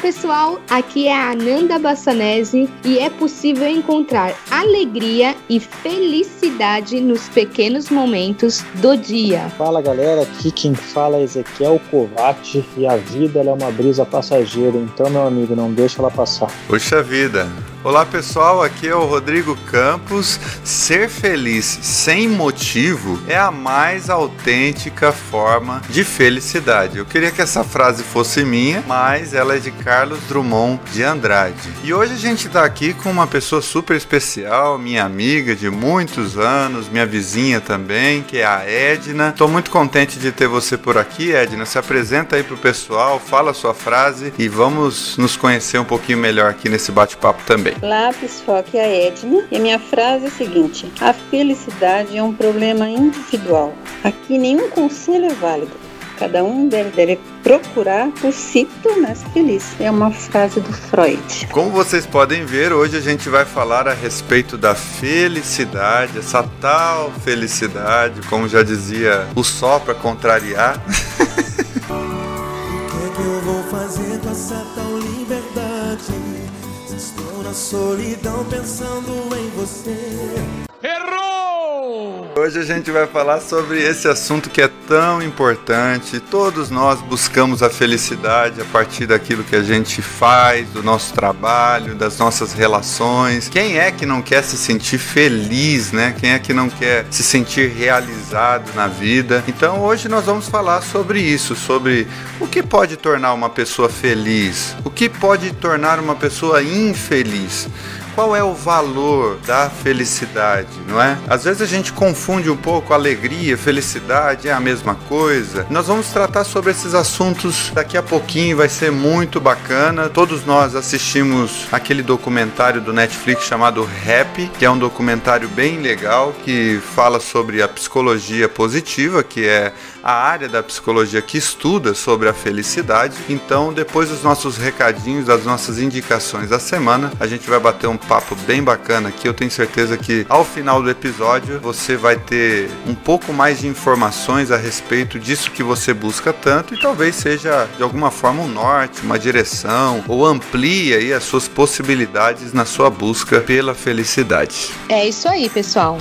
pessoal, aqui é a Ananda Bassanese e é possível encontrar alegria e felicidade nos pequenos momentos do dia. Fala galera, aqui quem fala é Ezequiel Kovac e a vida é uma brisa passageira, então meu amigo, não deixa ela passar. Puxa vida, Olá pessoal, aqui é o Rodrigo Campos. Ser feliz sem motivo é a mais autêntica forma de felicidade. Eu queria que essa frase fosse minha, mas ela é de Carlos Drummond de Andrade. E hoje a gente está aqui com uma pessoa super especial, minha amiga de muitos anos, minha vizinha também, que é a Edna. Estou muito contente de ter você por aqui, Edna. Se apresenta aí pro pessoal, fala a sua frase e vamos nos conhecer um pouquinho melhor aqui nesse bate-papo também também. Aqui é a Edna e a minha frase é a seguinte: A felicidade é um problema individual. Aqui nenhum conselho é válido. Cada um deve, deve procurar por si tornar-se feliz. É uma frase do Freud. Como vocês podem ver, hoje a gente vai falar a respeito da felicidade, essa tal felicidade, como já dizia o sol para contrariar. o que é que eu vou fazer com essa tal liberdade? Na solidão pensando em você. Errou! Hoje a gente vai falar sobre esse assunto que é tão importante. Todos nós buscamos a felicidade a partir daquilo que a gente faz, do nosso trabalho, das nossas relações. Quem é que não quer se sentir feliz, né? Quem é que não quer se sentir realizado na vida? Então hoje nós vamos falar sobre isso, sobre o que pode tornar uma pessoa feliz, o que pode tornar uma pessoa infeliz feliz. Qual é o valor da felicidade, não é? Às vezes a gente confunde um pouco alegria, felicidade, é a mesma coisa. Nós vamos tratar sobre esses assuntos daqui a pouquinho, vai ser muito bacana. Todos nós assistimos aquele documentário do Netflix chamado Happy, que é um documentário bem legal que fala sobre a psicologia positiva, que é a área da psicologia que estuda sobre a felicidade. Então, depois dos nossos recadinhos, das nossas indicações da semana, a gente vai bater um papo bem bacana aqui. Eu tenho certeza que ao final do episódio você vai ter um pouco mais de informações a respeito disso que você busca tanto e talvez seja de alguma forma um norte, uma direção ou amplie aí as suas possibilidades na sua busca pela felicidade. É isso aí, pessoal.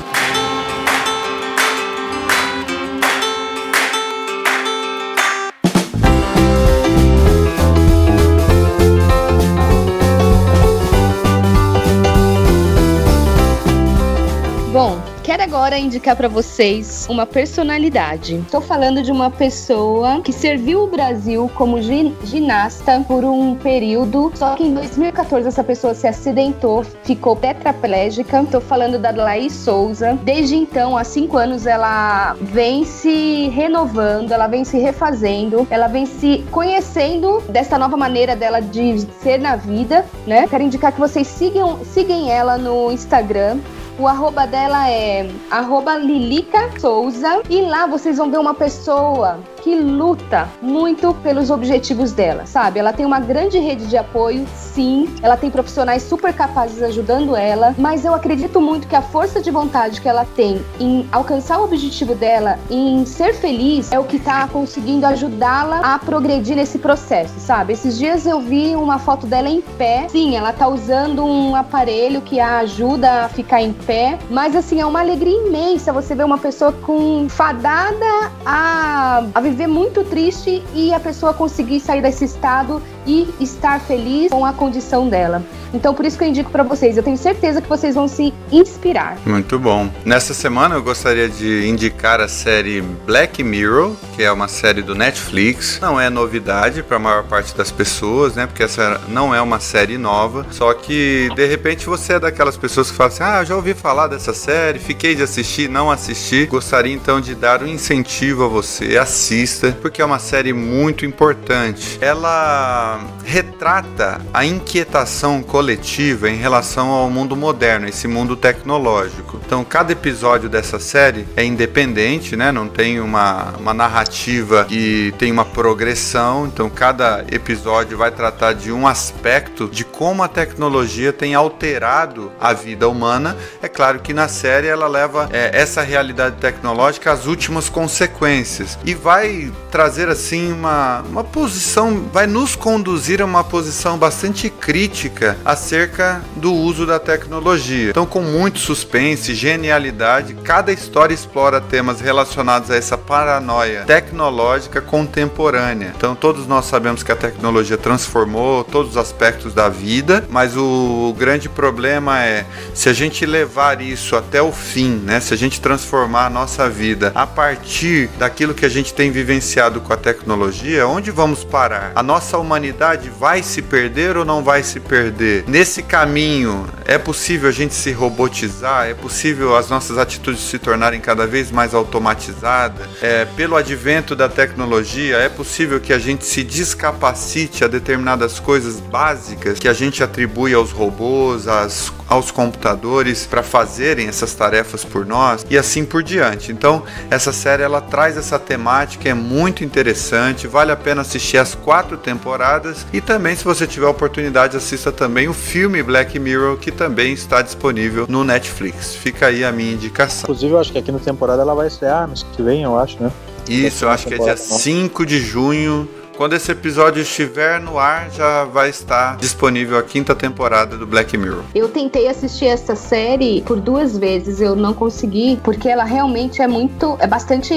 Agora indicar para vocês uma personalidade. Estou falando de uma pessoa que serviu o Brasil como ginasta por um período, só que em 2014 essa pessoa se acidentou, ficou tetraplégica. Estou falando da Laís Souza. Desde então, há cinco anos, ela vem se renovando, ela vem se refazendo, ela vem se conhecendo dessa nova maneira dela de ser na vida, né? Quero indicar que vocês sigam, sigam ela no Instagram, o arroba dela é arroba Lilica Souza. E lá vocês vão ver uma pessoa que luta muito pelos objetivos dela, sabe? Ela tem uma grande rede de apoio, sim. Ela tem profissionais super capazes ajudando ela, mas eu acredito muito que a força de vontade que ela tem em alcançar o objetivo dela, em ser feliz, é o que tá conseguindo ajudá-la a progredir nesse processo, sabe? Esses dias eu vi uma foto dela em pé. Sim, ela tá usando um aparelho que a ajuda a ficar em pé, mas assim, é uma alegria imensa você ver uma pessoa com fadada a, a viver viver muito triste e a pessoa conseguir sair desse estado e estar feliz com a condição dela. Então, por isso que eu indico para vocês. Eu tenho certeza que vocês vão se inspirar. Muito bom. Nessa semana eu gostaria de indicar a série Black Mirror, que é uma série do Netflix. Não é novidade para a maior parte das pessoas, né? Porque essa não é uma série nova. Só que de repente você é daquelas pessoas que falam assim: "Ah, já ouvi falar dessa série, fiquei de assistir, não assisti". Gostaria então de dar um incentivo a você, assista, porque é uma série muito importante. Ela retrata a inquietação coletiva em relação ao mundo moderno, esse mundo tecnológico. Então, cada episódio dessa série é independente, né? Não tem uma, uma narrativa que tem uma progressão. Então, cada episódio vai tratar de um aspecto de como a tecnologia tem alterado a vida humana. É claro que na série ela leva é, essa realidade tecnológica às últimas consequências e vai trazer assim uma, uma posição, vai nos conduzir conduzir a uma posição bastante crítica acerca do uso da tecnologia. Então, com muito suspense, genialidade, cada história explora temas relacionados a essa paranoia tecnológica contemporânea. Então, todos nós sabemos que a tecnologia transformou todos os aspectos da vida, mas o grande problema é se a gente levar isso até o fim, né? Se a gente transformar a nossa vida a partir daquilo que a gente tem vivenciado com a tecnologia, onde vamos parar? A nossa humanidade vai se perder ou não vai se perder? Nesse caminho, é possível a gente se robotizar? É possível as nossas atitudes se tornarem cada vez mais automatizadas? É, pelo advento da tecnologia, é possível que a gente se descapacite a determinadas coisas básicas que a gente atribui aos robôs, às, aos computadores para fazerem essas tarefas por nós e assim por diante. Então, essa série ela traz essa temática, é muito interessante, vale a pena assistir as quatro temporadas e também, se você tiver oportunidade, assista também o filme Black Mirror, que também está disponível no Netflix. Fica aí a minha indicação. Inclusive, eu acho que aqui na temporada ela vai estrear mês que vem, eu acho, né? Isso, eu acho que é dia 5 de junho quando esse episódio estiver no ar, já vai estar disponível a quinta temporada do Black Mirror. Eu tentei assistir essa série por duas vezes, eu não consegui, porque ela realmente é muito. é bastante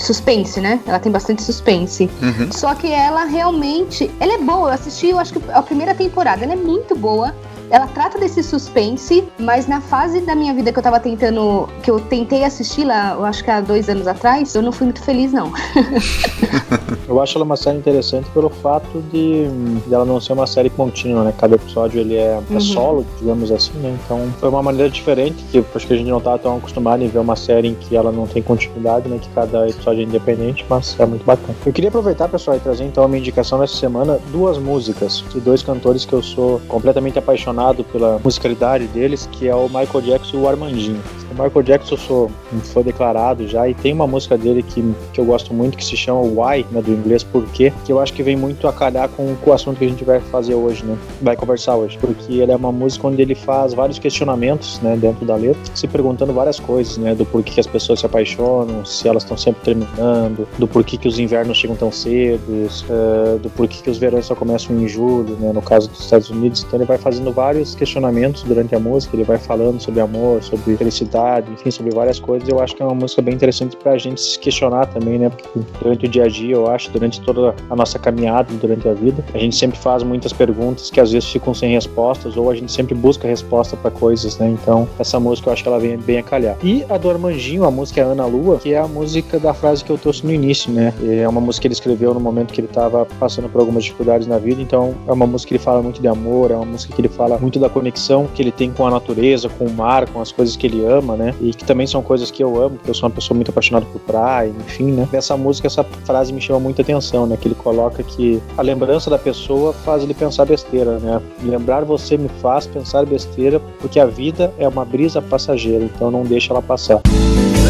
suspense, né? Ela tem bastante suspense. Uhum. Só que ela realmente. Ela é boa. Eu assisti, eu acho que a primeira temporada, ela é muito boa ela trata desse suspense, mas na fase da minha vida que eu tava tentando, que eu tentei assistir lá, eu acho que há dois anos atrás, eu não fui muito feliz, não. eu acho ela uma série interessante pelo fato de, de ela não ser uma série contínua, né? Cada episódio ele é, é uhum. solo, digamos assim, né? Então foi uma maneira diferente, que acho que a gente não tá tão acostumado em ver uma série em que ela não tem continuidade, né? Que cada episódio é independente, mas é muito bacana. Eu queria aproveitar, pessoal, e trazer então a minha indicação dessa semana, duas músicas de dois cantores que eu sou completamente apaixonado apaixonado pela musicalidade deles, que é o Michael Jackson e o Armandinho. O Michael Jackson eu sou um fã declarado já e tem uma música dele que, que eu gosto muito que se chama Why, né, do inglês Porquê, que eu acho que vem muito a calhar com, com o assunto que a gente vai fazer hoje, né? Vai conversar hoje, porque ele é uma música onde ele faz vários questionamentos, né, dentro da letra, se perguntando várias coisas, né, do porquê que as pessoas se apaixonam, se elas estão sempre terminando, do porquê que os invernos chegam tão cedo, uh, do porquê que os verões só começam em julho, né, no caso dos Estados Unidos. Então ele vai fazendo vários questionamentos durante a música, ele vai falando sobre amor, sobre felicidade, enfim, sobre várias coisas. Eu acho que é uma música bem interessante pra gente se questionar também, né? Porque durante o dia a dia, eu acho, durante toda a nossa caminhada, durante a vida, a gente sempre faz muitas perguntas que às vezes ficam sem respostas, ou a gente sempre busca resposta para coisas, né? Então, essa música eu acho que ela vem bem a calhar. E a do Armandinho, a música é Ana Lua, que é a música da frase que eu trouxe no início, né? É uma música que ele escreveu no momento que ele estava passando por algumas dificuldades na vida, então é uma música que ele fala muito de amor, é uma música que ele fala muito da conexão que ele tem com a natureza, com o mar, com as coisas que ele ama, né? E que também são coisas que eu amo, porque eu sou uma pessoa muito apaixonada por praia, enfim, né? Nessa música, essa frase me chama muita atenção, né? Que ele coloca que a lembrança da pessoa faz ele pensar besteira, né? Lembrar você me faz pensar besteira, porque a vida é uma brisa passageira, então não deixa ela passar.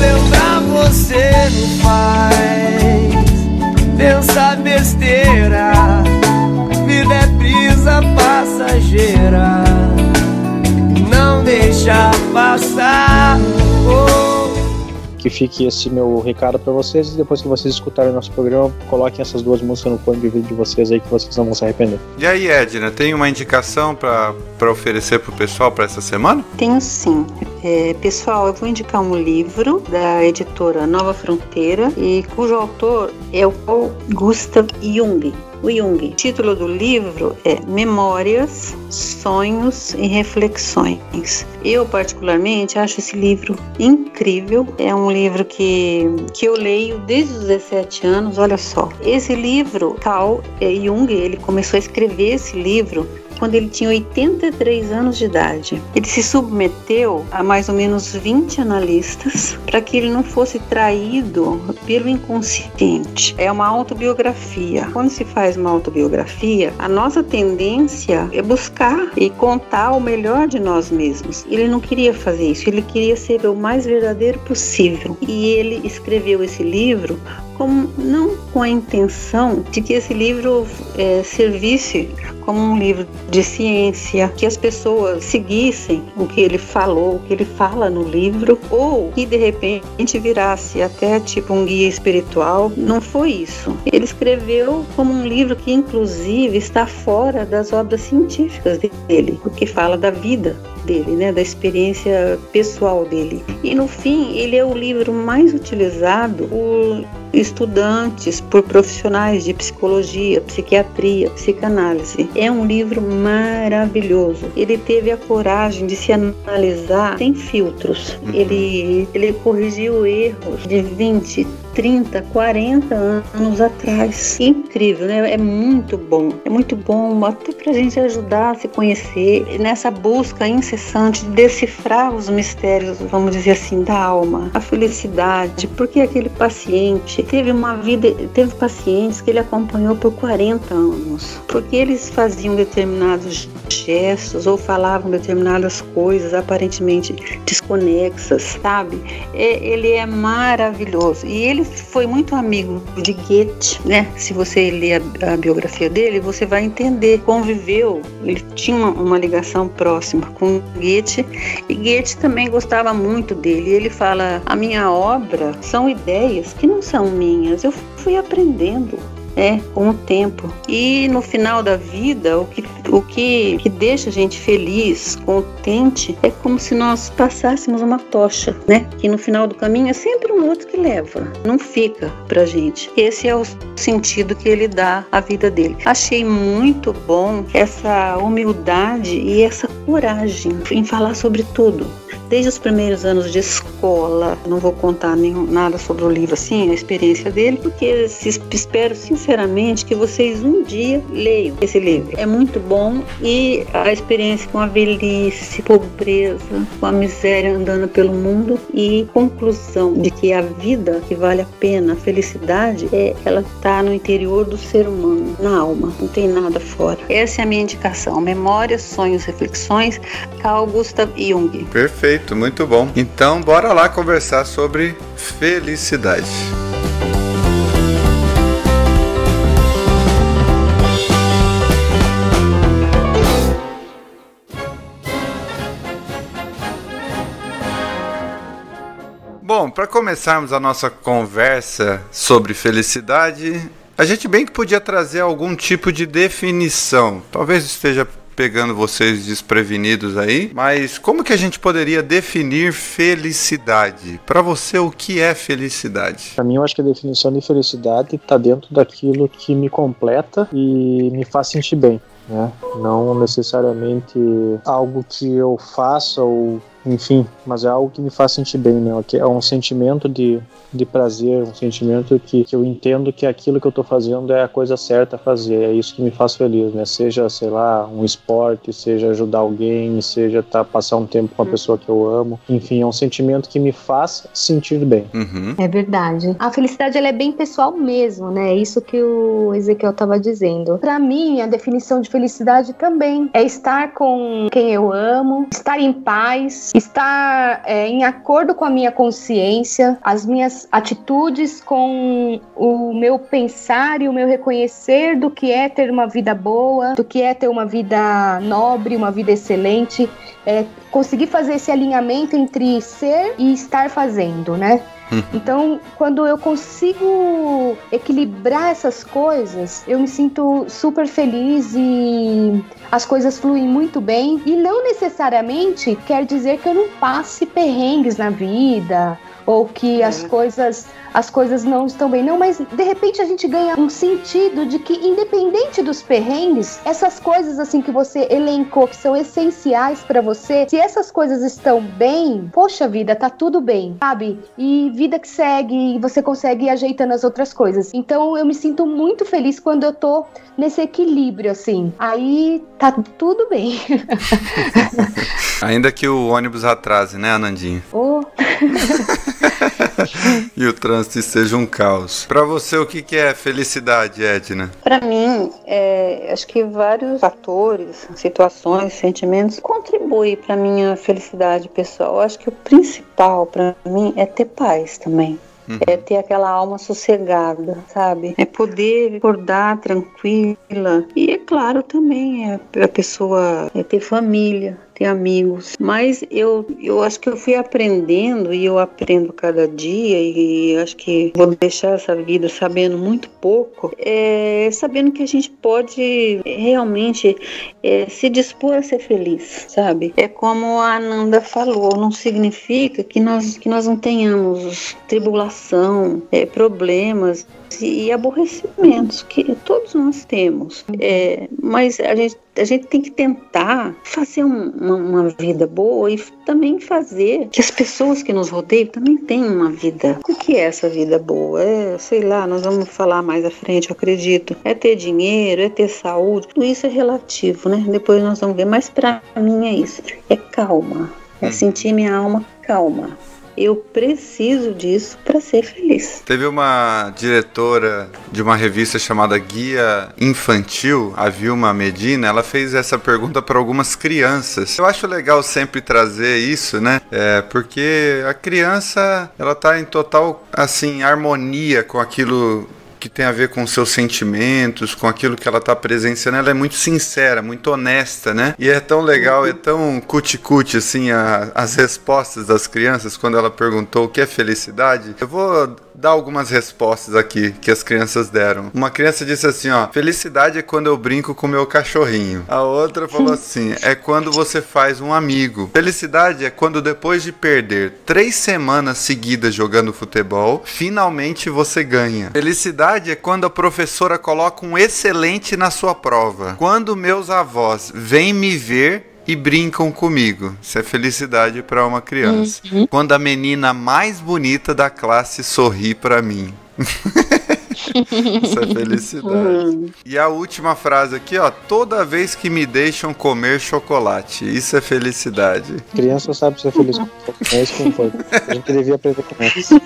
Lembrar você me faz pensar besteira, vida é brisa passageira não deixar passar. Que fique esse meu recado para vocês e depois que vocês escutarem o nosso programa, coloquem essas duas músicas no fone de vídeo de vocês aí que vocês não vão se arrepender. E aí, Edna, tem uma indicação para oferecer pro pessoal para essa semana? Tenho sim. É, pessoal, eu vou indicar um livro da editora Nova Fronteira e cujo autor é o Paul Gustav Jung o Jung. O título do livro é Memórias, Sonhos e Reflexões. Eu, particularmente, acho esse livro incrível. É um livro que, que eu leio desde os 17 anos. Olha só, esse livro, Carl Jung, ele começou a escrever esse livro quando ele tinha 83 anos de idade. Ele se submeteu a mais ou menos 20 analistas para que ele não fosse traído pelo inconsciente. É uma autobiografia. Quando se faz uma autobiografia, a nossa tendência é buscar e contar o melhor de nós mesmos. Ele não queria fazer isso, ele queria ser o mais verdadeiro possível. E ele escreveu esse livro como não com a intenção de que esse livro é, servisse como um livro de ciência, que as pessoas seguissem o que ele falou, o que ele fala no livro, ou que de repente virasse até tipo um guia espiritual. Não foi isso. Ele escreveu como um livro que, inclusive, está fora das obras científicas dele, porque fala da vida dele, né, da experiência pessoal dele. E no fim, ele é o livro mais utilizado por estudantes, por profissionais de psicologia, psiquiatria, psicanálise. É um livro maravilhoso. Ele teve a coragem de se analisar sem filtros. Uhum. Ele, ele corrigiu erros de 20, 30, 40 anos atrás. Incrível, né? É muito bom. É muito bom até para a gente ajudar a se conhecer nessa busca incessante de decifrar os mistérios, vamos dizer assim, da alma, a felicidade. Porque aquele paciente teve uma vida, teve pacientes que ele acompanhou por 40 anos, porque eles faziam determinados gestos ou falavam determinadas coisas aparentemente desconexas, sabe? Ele é maravilhoso e ele foi muito amigo de Goethe, né? Se você ler a, a biografia dele, você vai entender. Conviveu, ele tinha uma, uma ligação próxima com Goethe e Goethe também gostava muito dele. Ele fala: a minha obra são ideias que não são minhas, eu fui aprendendo é, com o tempo. E no final da vida, o que, o que, que deixa a gente feliz, contente, é como se nós passássemos uma tocha, né? Que no final do caminho é sempre um outro que leva, não fica pra gente. Esse é o sentido que ele dá à vida dele. Achei muito bom essa humildade e essa coragem em falar sobre tudo desde os primeiros anos de escola. Não vou contar nenhum, nada sobre o livro assim, a experiência dele, porque espero sinceramente que vocês um dia leiam esse livro. É muito bom e a experiência com a velhice, pobreza, com a miséria andando pelo mundo e conclusão de que a vida que vale a pena, a felicidade, é, ela está no interior do ser humano, na alma, não tem nada fora. Essa é a minha indicação. Memórias, sonhos, reflexões, Carl Gustav Jung. Perfeito. Perfeito, muito bom. Então, bora lá conversar sobre felicidade. Bom, para começarmos a nossa conversa sobre felicidade, a gente bem que podia trazer algum tipo de definição. Talvez esteja pegando vocês desprevenidos aí, mas como que a gente poderia definir felicidade? Para você, o que é felicidade? Para mim, eu acho que a definição de felicidade está dentro daquilo que me completa e me faz sentir bem. Né? Não necessariamente algo que eu faça ou enfim, mas é algo que me faz sentir bem, né? É um sentimento de, de prazer, um sentimento que, que eu entendo que aquilo que eu tô fazendo é a coisa certa a fazer, é isso que me faz feliz, né? Seja, sei lá, um esporte, seja ajudar alguém, seja tá, passar um tempo com a uhum. pessoa que eu amo, enfim, é um sentimento que me faz sentir bem. Uhum. É verdade. A felicidade, ela é bem pessoal mesmo, né? É isso que o Ezequiel tava dizendo. Para mim, a definição de felicidade também é estar com quem eu amo, estar em paz, estar é, em acordo com a minha consciência, as minhas atitudes com o meu pensar e o meu reconhecer do que é ter uma vida boa, do que é ter uma vida nobre, uma vida excelente, é, conseguir fazer esse alinhamento entre ser e estar fazendo, né? Uhum. Então, quando eu consigo equilibrar essas coisas, eu me sinto super feliz e as coisas fluem muito bem. E não necessariamente quer dizer que eu não passe perrengues na vida ou que as coisas as coisas não estão bem. Não, mas de repente a gente ganha um sentido de que, independente dos perrengues, essas coisas assim que você elencou, que são essenciais para você, se essas coisas estão bem, poxa vida, tá tudo bem, sabe? E vida que segue, e você consegue ir ajeitando as outras coisas. Então eu me sinto muito feliz quando eu tô nesse equilíbrio, assim. Aí tá tudo bem. Ainda que o ônibus atrase, né, Anandinha? Oh. e o trânsito seja um caos. Para você, o que é felicidade, Edna? Para mim, é, acho que vários fatores, situações, sentimentos contribuem para minha felicidade pessoal. Acho que o principal para mim é ter paz também. uhum. é ter aquela alma sossegada, sabe? É poder acordar tranquila. E é claro também é a pessoa é ter família, ter amigos. Mas eu, eu acho que eu fui aprendendo e eu aprendo cada dia e acho que vou deixar essa vida sabendo muito pouco, é, sabendo que a gente pode realmente é, se dispor a ser feliz, sabe? É como a Ananda falou, não significa que nós, que nós não tenhamos tribulação, é, problemas, e aborrecimentos que todos nós temos. É, mas a gente, a gente tem que tentar fazer um, uma, uma, vida boa e também fazer que as pessoas que nos rodeiam também tenham uma vida. O que é essa vida boa? É, sei lá, nós vamos falar mais à frente, eu acredito. É ter dinheiro, é ter saúde. Tudo isso é relativo, né? Depois nós vamos ver. Mas para mim é isso. É calma. É hum. sentir minha alma calma. Eu preciso disso para ser feliz. Teve uma diretora de uma revista chamada Guia Infantil, a Vilma Medina, ela fez essa pergunta para algumas crianças. Eu acho legal sempre trazer isso, né? É, porque a criança, ela tá em total assim harmonia com aquilo que tem a ver com seus sentimentos, com aquilo que ela está presenciando, ela é muito sincera, muito honesta, né? E é tão legal, é tão cuti-cuti, assim, a, as respostas das crianças quando ela perguntou o que é felicidade. Eu vou dar algumas respostas aqui que as crianças deram. Uma criança disse assim, ó, felicidade é quando eu brinco com meu cachorrinho. A outra falou assim, é quando você faz um amigo. Felicidade é quando depois de perder três semanas seguidas jogando futebol, finalmente você ganha. Felicidade é quando a professora coloca um excelente na sua prova. Quando meus avós vêm me ver e brincam comigo. Isso é felicidade para uma criança. Uhum. Quando a menina mais bonita da classe sorri para mim. Isso é felicidade. Uhum. E a última frase aqui, ó. Toda vez que me deixam comer chocolate. Isso é felicidade. Criança sabe ser feliz com chocolate. A gente devia aprender com isso.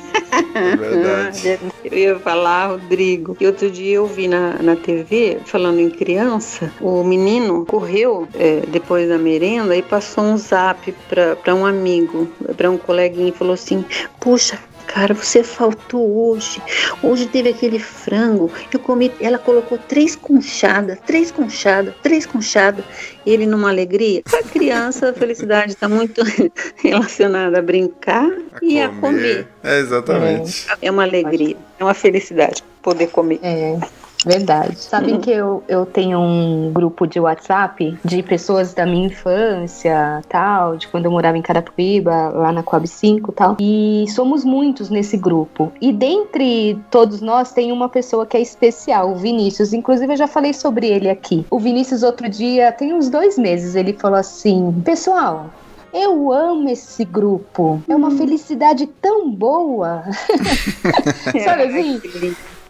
É verdade. Eu ia falar, Rodrigo, que outro dia eu vi na, na TV, falando em criança, o menino correu é, depois da merenda e passou um zap para um amigo, para um coleguinha e falou assim: Puxa, Cara, você faltou hoje. Hoje teve aquele frango. Eu comi. Ela colocou três conchadas, três conchadas, três conchadas. Ele numa alegria. A criança, a felicidade está muito relacionada a brincar a e comer. a comer. É exatamente. É, é uma alegria, é uma felicidade poder comer. É. Verdade. Sabem uhum. que eu, eu tenho um grupo de WhatsApp de pessoas da minha infância, tal, de quando eu morava em Carapicuíba, lá na Coab 5 tal. E somos muitos nesse grupo. E dentre todos nós tem uma pessoa que é especial, o Vinícius. Inclusive eu já falei sobre ele aqui. O Vinícius outro dia, tem uns dois meses, ele falou assim: Pessoal, eu amo esse grupo. É uma hum. felicidade tão boa. Sabe assim?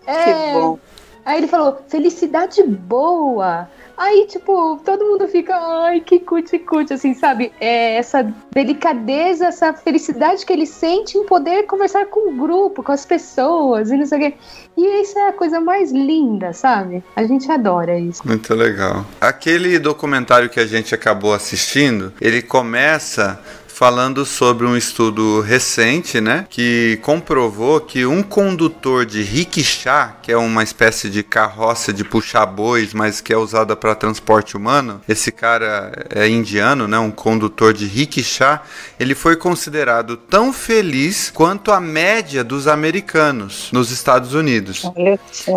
É, que bom. Aí ele falou, felicidade boa. Aí, tipo, todo mundo fica, ai, que cuti-cuti, assim, sabe? É essa delicadeza, essa felicidade que ele sente em poder conversar com o grupo, com as pessoas e não sei o quê. E isso é a coisa mais linda, sabe? A gente adora isso. Muito legal. Aquele documentário que a gente acabou assistindo, ele começa falando sobre um estudo recente, né, que comprovou que um condutor de rickshaw, que é uma espécie de carroça de puxar bois, mas que é usada para transporte humano, esse cara é indiano, né, um condutor de rickshaw, ele foi considerado tão feliz quanto a média dos americanos nos Estados Unidos.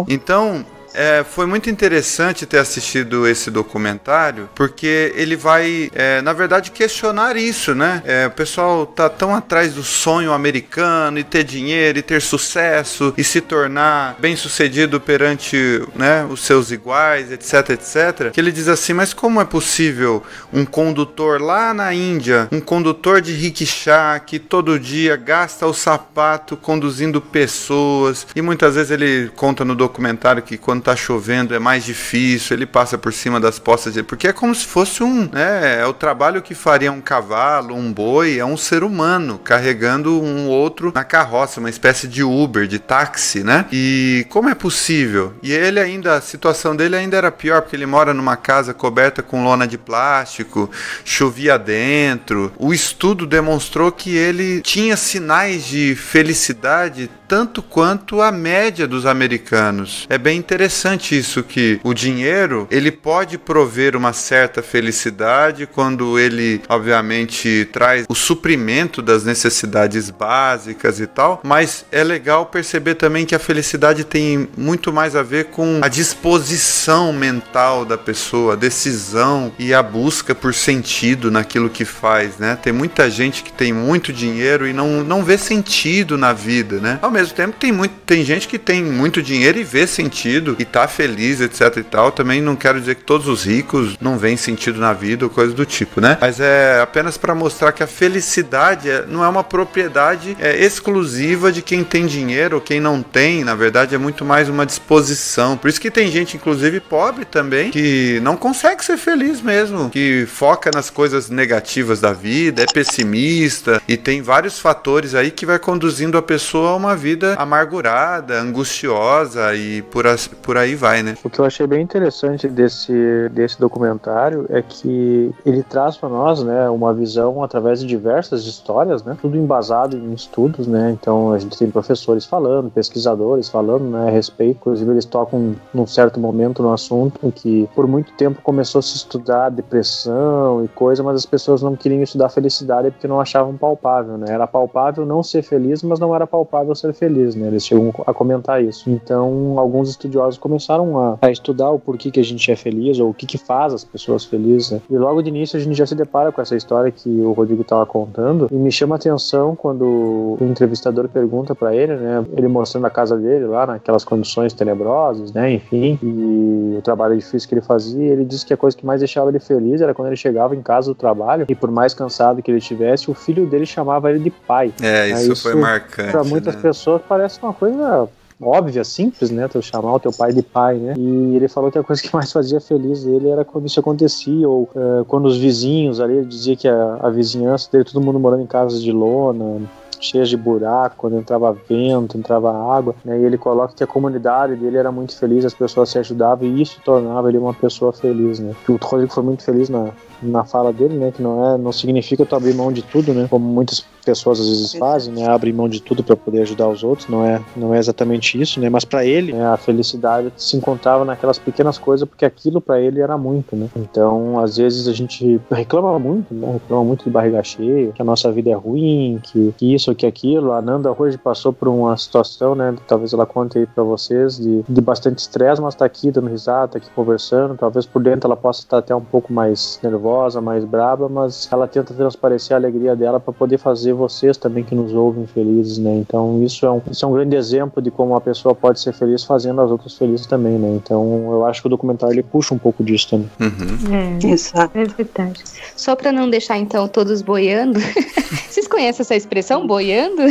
Então, é, foi muito interessante ter assistido esse documentário, porque ele vai, é, na verdade, questionar isso, né? É, o pessoal tá tão atrás do sonho americano e ter dinheiro e ter sucesso e se tornar bem sucedido perante né, os seus iguais, etc, etc, que ele diz assim: mas como é possível um condutor lá na Índia, um condutor de rickshaw que todo dia gasta o sapato conduzindo pessoas e muitas vezes ele conta no documentário que quando tá chovendo é mais difícil, ele passa por cima das postas dele, porque é como se fosse um, né, é o trabalho que faria um cavalo, um boi, é um ser humano carregando um outro na carroça, uma espécie de Uber, de táxi, né? E como é possível? E ele ainda, a situação dele ainda era pior, porque ele mora numa casa coberta com lona de plástico, chovia dentro. O estudo demonstrou que ele tinha sinais de felicidade tanto quanto a média dos americanos. É bem interessante isso que o dinheiro, ele pode prover uma certa felicidade quando ele, obviamente, traz o suprimento das necessidades básicas e tal, mas é legal perceber também que a felicidade tem muito mais a ver com a disposição mental da pessoa, a decisão e a busca por sentido naquilo que faz, né? Tem muita gente que tem muito dinheiro e não, não vê sentido na vida, né? Ao mesmo tempo, tem, muito, tem gente que tem muito dinheiro e vê sentido e tá feliz, etc e tal. Também não quero dizer que todos os ricos não veem sentido na vida ou coisa do tipo, né? Mas é apenas para mostrar que a felicidade é, não é uma propriedade é, exclusiva de quem tem dinheiro ou quem não tem. Na verdade, é muito mais uma disposição. Por isso que tem gente, inclusive pobre também, que não consegue ser feliz mesmo, que foca nas coisas negativas da vida, é pessimista e tem vários fatores aí que vai conduzindo a pessoa a uma vida amargurada, angustiosa e por, por aí vai, né? O que eu achei bem interessante desse, desse documentário é que ele traz para nós, né, uma visão através de diversas histórias, né, tudo embasado em estudos, né, então a gente tem professores falando, pesquisadores falando, né, a respeito, inclusive eles tocam num certo momento no assunto em que por muito tempo começou a se estudar depressão e coisa, mas as pessoas não queriam estudar felicidade porque não achavam palpável, né, era palpável não ser feliz, mas não era palpável ser feliz, né, eles chegam a comentar isso. Então, alguns estudiosos começaram a, a estudar o porquê que a gente é feliz ou o que que faz as pessoas felizes, né? E logo de início a gente já se depara com essa história que o Rodrigo estava contando e me chama a atenção quando o entrevistador pergunta para ele, né, ele mostrando a casa dele lá naquelas condições tenebrosas, né, enfim, e o trabalho difícil que ele fazia, ele disse que a coisa que mais deixava ele feliz era quando ele chegava em casa do trabalho e por mais cansado que ele estivesse, o filho dele chamava ele de pai. É, isso, isso foi marcante. Para muitas né? pessoas parece uma coisa óbvia, simples, né? Tu chamar o teu pai de pai, né? E ele falou que a coisa que mais fazia feliz ele era quando isso acontecia, ou uh, quando os vizinhos ali, ele dizia que a, a vizinhança dele, todo mundo morando em casas de lona, cheias de buraco, quando entrava vento, entrava água, né? E ele coloca que a comunidade dele era muito feliz, as pessoas se ajudavam e isso tornava ele uma pessoa feliz, né? O Rodrigo foi muito feliz na, na fala dele, né? Que não é, não significa tu abrir mão de tudo, né? Como muitas pessoas às vezes fazem, né? Abrem mão de tudo para poder ajudar os outros. Não é, não é exatamente isso, né? Mas para ele, né, a felicidade se encontrava naquelas pequenas coisas, porque aquilo para ele era muito, né? Então, às vezes a gente reclama muito, né? Reclama muito de barriga cheia, que a nossa vida é ruim, que, que isso, que aquilo. A Nanda hoje passou por uma situação, né? Talvez ela conte aí para vocês de, de bastante estresse, mas tá aqui dando risada, tá aqui conversando. Talvez por dentro ela possa estar até um pouco mais nervosa mais braba, mas ela tenta transparecer a alegria dela para poder fazer vocês também que nos ouvem felizes, né? Então isso é, um, isso é um grande exemplo de como uma pessoa pode ser feliz fazendo as outras felizes também, né? Então eu acho que o documentário ele puxa um pouco disso também. Uhum. É, Exato. É verdade. Só para não deixar então todos boiando, vocês conhecem essa expressão, boiando?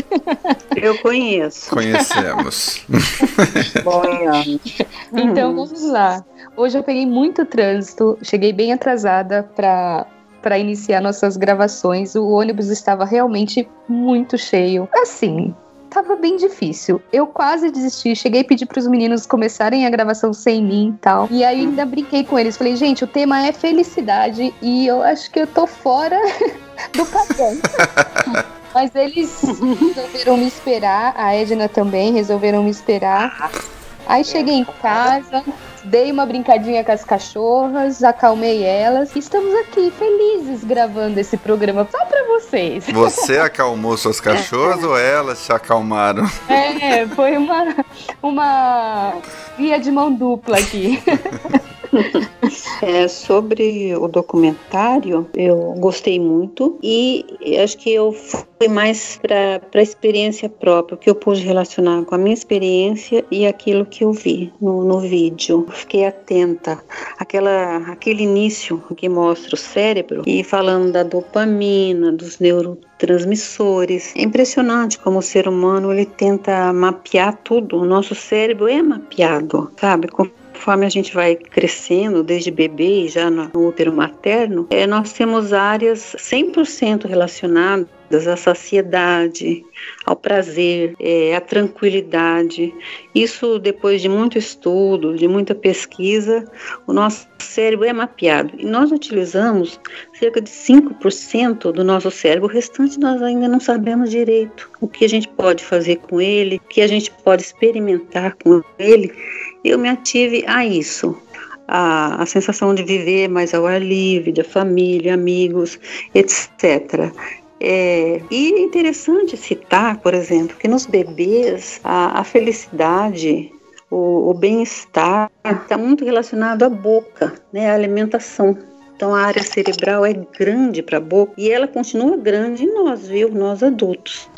Eu conheço. Conhecemos. boiando. Então vamos lá. Hoje eu peguei muito trânsito, cheguei bem atrasada para para iniciar nossas gravações. O ônibus estava realmente muito cheio. Assim, tava bem difícil. Eu quase desisti, cheguei a pedir para os meninos começarem a gravação sem mim e tal. E aí ainda brinquei com eles, falei: "Gente, o tema é felicidade e eu acho que eu tô fora do padrão". Mas eles resolveram me esperar, a Edna também resolveram me esperar. Aí cheguei em casa, dei uma brincadinha com as cachorras, acalmei elas. E estamos aqui felizes gravando esse programa só para vocês. Você acalmou suas cachorras ou elas se acalmaram? É, foi uma, uma via de mão dupla aqui. É, sobre o documentário, eu gostei muito e acho que eu fui mais para a experiência própria, que eu pude relacionar com a minha experiência e aquilo que eu vi no, no vídeo. Fiquei atenta àquela, aquele início que mostra o cérebro e falando da dopamina, dos neurotransmissores. É impressionante como o ser humano ele tenta mapear tudo. O nosso cérebro é mapeado, sabe? Conforme a gente vai crescendo, desde bebê e já no útero materno, é, nós temos áreas 100% relacionadas à saciedade, ao prazer, é, à tranquilidade. Isso, depois de muito estudo, de muita pesquisa, o nosso cérebro é mapeado e nós utilizamos cerca de 5% do nosso cérebro, o restante nós ainda não sabemos direito o que a gente pode fazer com ele, o que a gente pode experimentar com ele. Eu me ative a isso, a, a, sensação de viver mais ao ar livre, da família, amigos, etc. É, e é interessante citar, por exemplo, que nos bebês a, a felicidade, o, o bem-estar está muito relacionado à boca, né, à alimentação. Então a área cerebral é grande para a boca e ela continua grande em nós, viu? Nós adultos.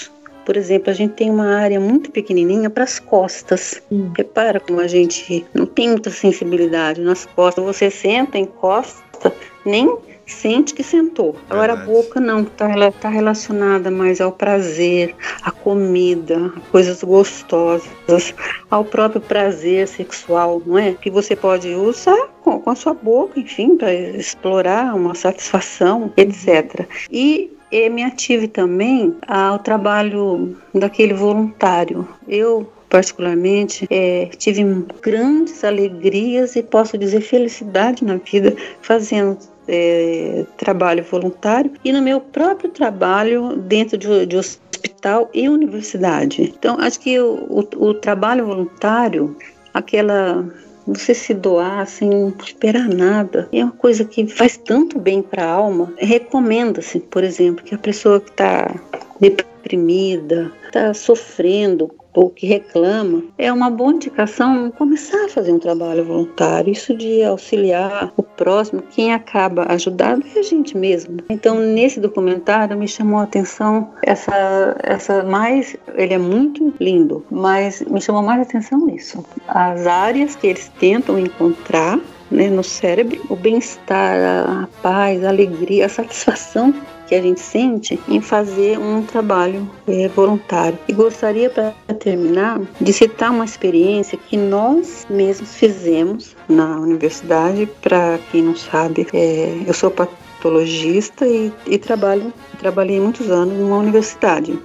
Por exemplo, a gente tem uma área muito pequenininha para as costas. Hum. Repara como a gente não tem muita sensibilidade nas costas. Você senta, encosta, nem sente que sentou. Agora a boca não, está tá relacionada mais ao prazer, à comida, a coisas gostosas, ao próprio prazer sexual, não é? Que você pode usar com, com a sua boca, enfim, para explorar uma satisfação, etc. E e me ative também ao trabalho daquele voluntário. Eu particularmente, é, tive grandes alegrias e posso dizer felicidade na vida fazendo é, trabalho voluntário e no meu próprio trabalho dentro de, de hospital e universidade. Então, acho que o, o, o trabalho voluntário, aquela você se doar sem esperar nada é uma coisa que faz tanto bem para a alma. Recomenda-se, por exemplo, que a pessoa que está deprimida, está sofrendo ou que reclama, é uma boa indicação começar a fazer um trabalho voluntário. Isso de auxiliar o próximo, quem acaba ajudando é a gente mesmo. Então, nesse documentário me chamou a atenção essa, essa mais, ele é muito lindo, mas me chamou mais a atenção isso. As áreas que eles tentam encontrar né, no cérebro, o bem-estar, a paz, a alegria, a satisfação que a gente sente em fazer um trabalho é, voluntário. E gostaria, para terminar, de citar uma experiência que nós mesmos fizemos na universidade. Para quem não sabe, é, eu sou patologista e, e trabalho, trabalhei muitos anos numa universidade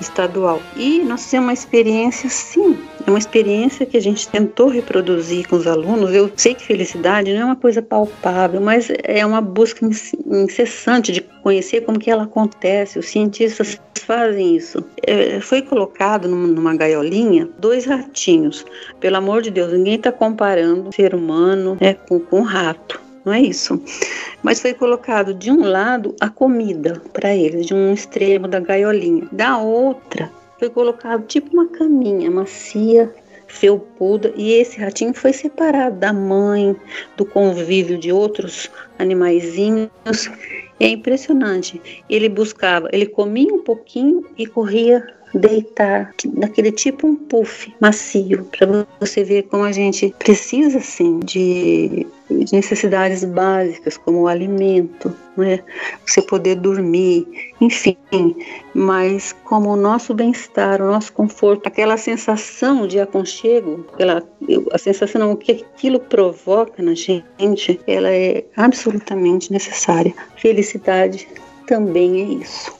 estadual. E nós temos uma experiência, sim, é uma experiência que a gente tentou reproduzir com os alunos. Eu sei que felicidade não é uma coisa palpável, mas é uma busca incessante de conhecer como que ela acontece. Os cientistas fazem isso. É, foi colocado numa gaiolinha dois ratinhos. Pelo amor de Deus, ninguém está comparando ser humano né, com, com rato não é isso. Mas foi colocado de um lado a comida para eles, de um extremo da gaiolinha. Da outra, foi colocado tipo uma caminha macia, felpuda, e esse ratinho foi separado da mãe, do convívio de outros animaizinhos. É impressionante. Ele buscava, ele comia um pouquinho e corria deitar naquele tipo um puff macio para você ver como a gente precisa assim de de necessidades básicas, como o alimento, né? você poder dormir, enfim, mas como o nosso bem-estar, o nosso conforto, aquela sensação de aconchego, aquela, a sensação que aquilo provoca na gente, ela é absolutamente necessária. Felicidade também é isso.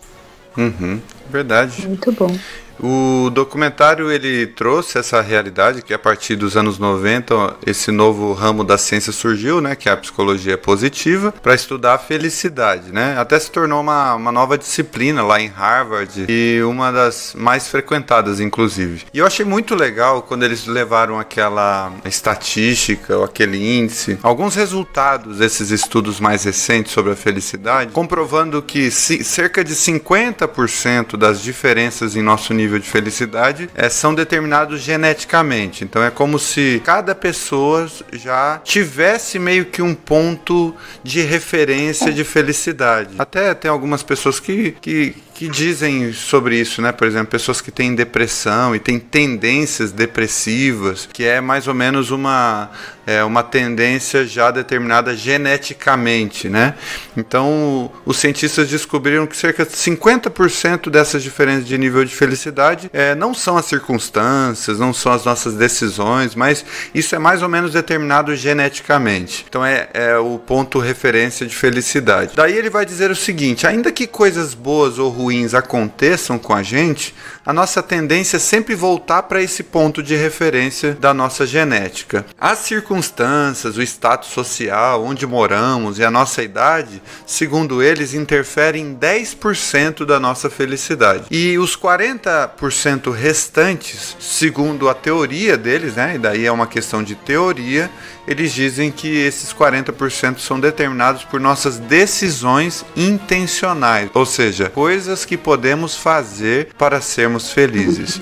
Uhum, verdade. Muito bom. O documentário ele trouxe essa realidade que a partir dos anos 90 esse novo ramo da ciência surgiu, né, que é a psicologia positiva, para estudar a felicidade, né? Até se tornou uma, uma nova disciplina lá em Harvard e uma das mais frequentadas, inclusive. E eu achei muito legal quando eles levaram aquela estatística ou aquele índice, alguns resultados desses estudos mais recentes sobre a felicidade, comprovando que cerca de 50% das diferenças em nosso nível nível de felicidade é, são determinados geneticamente. Então é como se cada pessoa já tivesse meio que um ponto de referência de felicidade. Até tem algumas pessoas que, que que dizem sobre isso, né? Por exemplo, pessoas que têm depressão e têm tendências depressivas, que é mais ou menos uma é uma tendência já determinada geneticamente, né? Então, os cientistas descobriram que cerca de 50% dessas diferenças de nível de felicidade é, não são as circunstâncias, não são as nossas decisões, mas isso é mais ou menos determinado geneticamente. Então, é, é o ponto referência de felicidade. Daí ele vai dizer o seguinte: ainda que coisas boas ou ruins aconteçam com a gente, a nossa tendência é sempre voltar para esse ponto de referência da nossa genética. As circunstâncias, o status social, onde moramos e a nossa idade, segundo eles, interferem em 10% da nossa felicidade. E os 40% restantes, segundo a teoria deles, né, e daí é uma questão de teoria, eles dizem que esses 40% são determinados por nossas decisões intencionais, ou seja, coisas que podemos fazer para sermos felizes.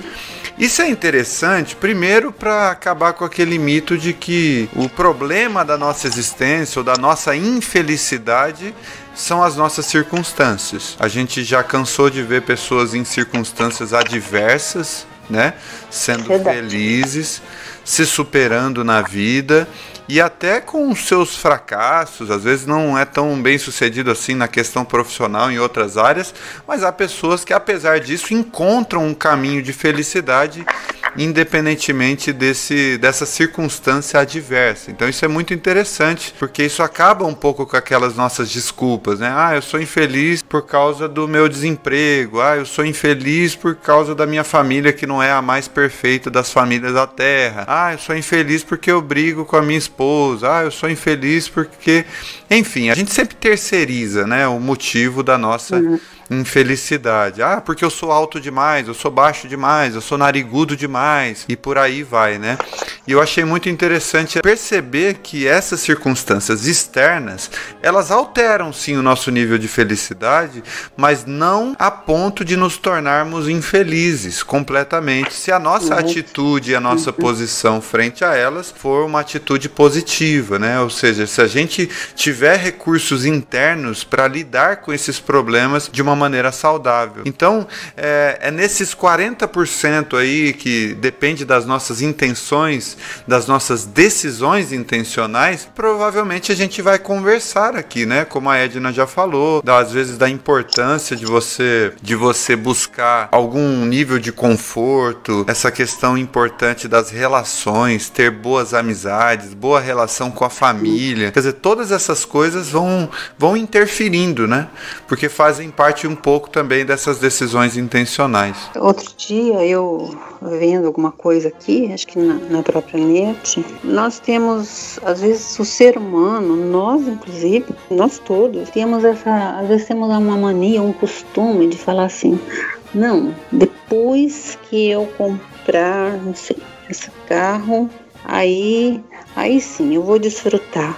Isso é interessante, primeiro, para acabar com aquele mito de que o problema da nossa existência ou da nossa infelicidade são as nossas circunstâncias. A gente já cansou de ver pessoas em circunstâncias adversas, né, sendo felizes, se superando na vida e até com seus fracassos, às vezes não é tão bem sucedido assim na questão profissional em outras áreas, mas há pessoas que apesar disso encontram um caminho de felicidade independentemente desse, dessa circunstância adversa. Então isso é muito interessante, porque isso acaba um pouco com aquelas nossas desculpas, né? Ah, eu sou infeliz por causa do meu desemprego. Ah, eu sou infeliz por causa da minha família que não é a mais perfeita das famílias da Terra. Ah, eu sou infeliz porque eu brigo com a minha esposa. Ah, eu sou infeliz porque, enfim, a gente sempre terceiriza, né, o motivo da nossa uhum infelicidade. Ah, porque eu sou alto demais, eu sou baixo demais, eu sou narigudo demais e por aí vai, né? E eu achei muito interessante perceber que essas circunstâncias externas, elas alteram sim o nosso nível de felicidade, mas não a ponto de nos tornarmos infelizes completamente, se a nossa uhum. atitude e a nossa uhum. posição frente a elas for uma atitude positiva, né? Ou seja, se a gente tiver recursos internos para lidar com esses problemas de uma maneira saudável. Então, é, é nesses 40% aí que depende das nossas intenções, das nossas decisões intencionais, provavelmente a gente vai conversar aqui, né? Como a Edna já falou, às vezes da importância de você de você buscar algum nível de conforto, essa questão importante das relações, ter boas amizades, boa relação com a família. Quer dizer, todas essas coisas vão vão interferindo, né? Porque fazem parte um pouco também dessas decisões intencionais. Outro dia eu vendo alguma coisa aqui, acho que na, na própria net, nós temos, às vezes, o ser humano, nós inclusive, nós todos, temos essa, às vezes temos uma mania, um costume de falar assim, não, depois que eu comprar, não sei, esse carro, aí, aí sim, eu vou desfrutar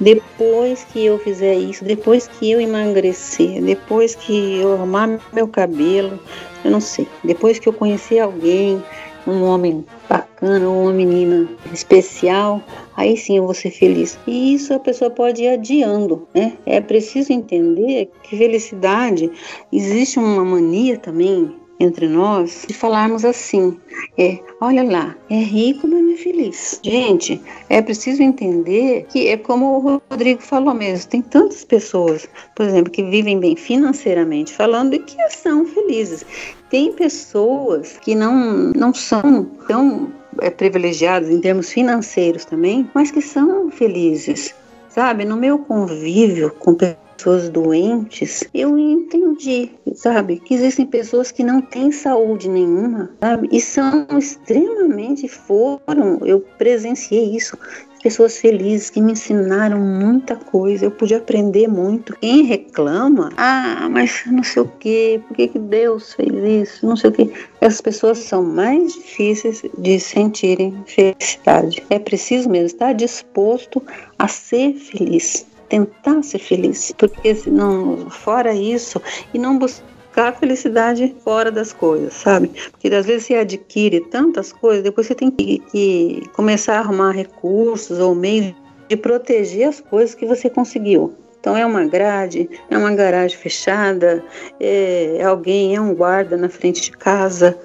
depois que eu fizer isso, depois que eu emagrecer, depois que eu arrumar meu cabelo, eu não sei, depois que eu conhecer alguém, um homem bacana ou uma menina especial, aí sim eu vou ser feliz. E isso a pessoa pode ir adiando, né? É preciso entender que felicidade existe uma mania também entre nós de falarmos assim: é, olha lá, é rico, mas não é feliz. Gente, é preciso entender que é como o Rodrigo falou mesmo: tem tantas pessoas, por exemplo, que vivem bem financeiramente falando e que são felizes. Tem pessoas que não, não são tão é, privilegiadas em termos financeiros também, mas que são felizes. Sabe, no meu convívio com pessoas pessoas doentes, eu entendi, sabe, que existem pessoas que não têm saúde nenhuma, sabe, e são extremamente foram, eu presenciei isso, pessoas felizes que me ensinaram muita coisa, eu pude aprender muito. Quem reclama, ah, mas não sei o que, por que, que Deus fez isso, não sei o que. Essas pessoas são mais difíceis de sentirem felicidade. É preciso mesmo estar disposto a ser feliz tentar ser feliz, porque senão, fora isso, e não buscar felicidade fora das coisas, sabe? Porque às vezes você adquire tantas coisas, depois você tem que, que começar a arrumar recursos ou meios de proteger as coisas que você conseguiu. Então é uma grade, é uma garagem fechada, é alguém, é um guarda na frente de casa.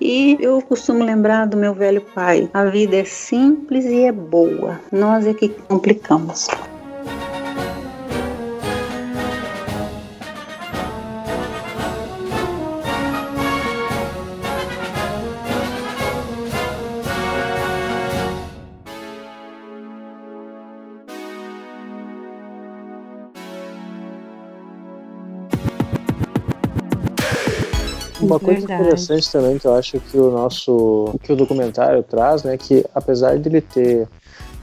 E eu costumo lembrar do meu velho pai: a vida é simples e é boa, nós é que complicamos. Uma coisa Verdade. interessante também que eu acho que o nosso que o documentário traz, né, que apesar de ele ter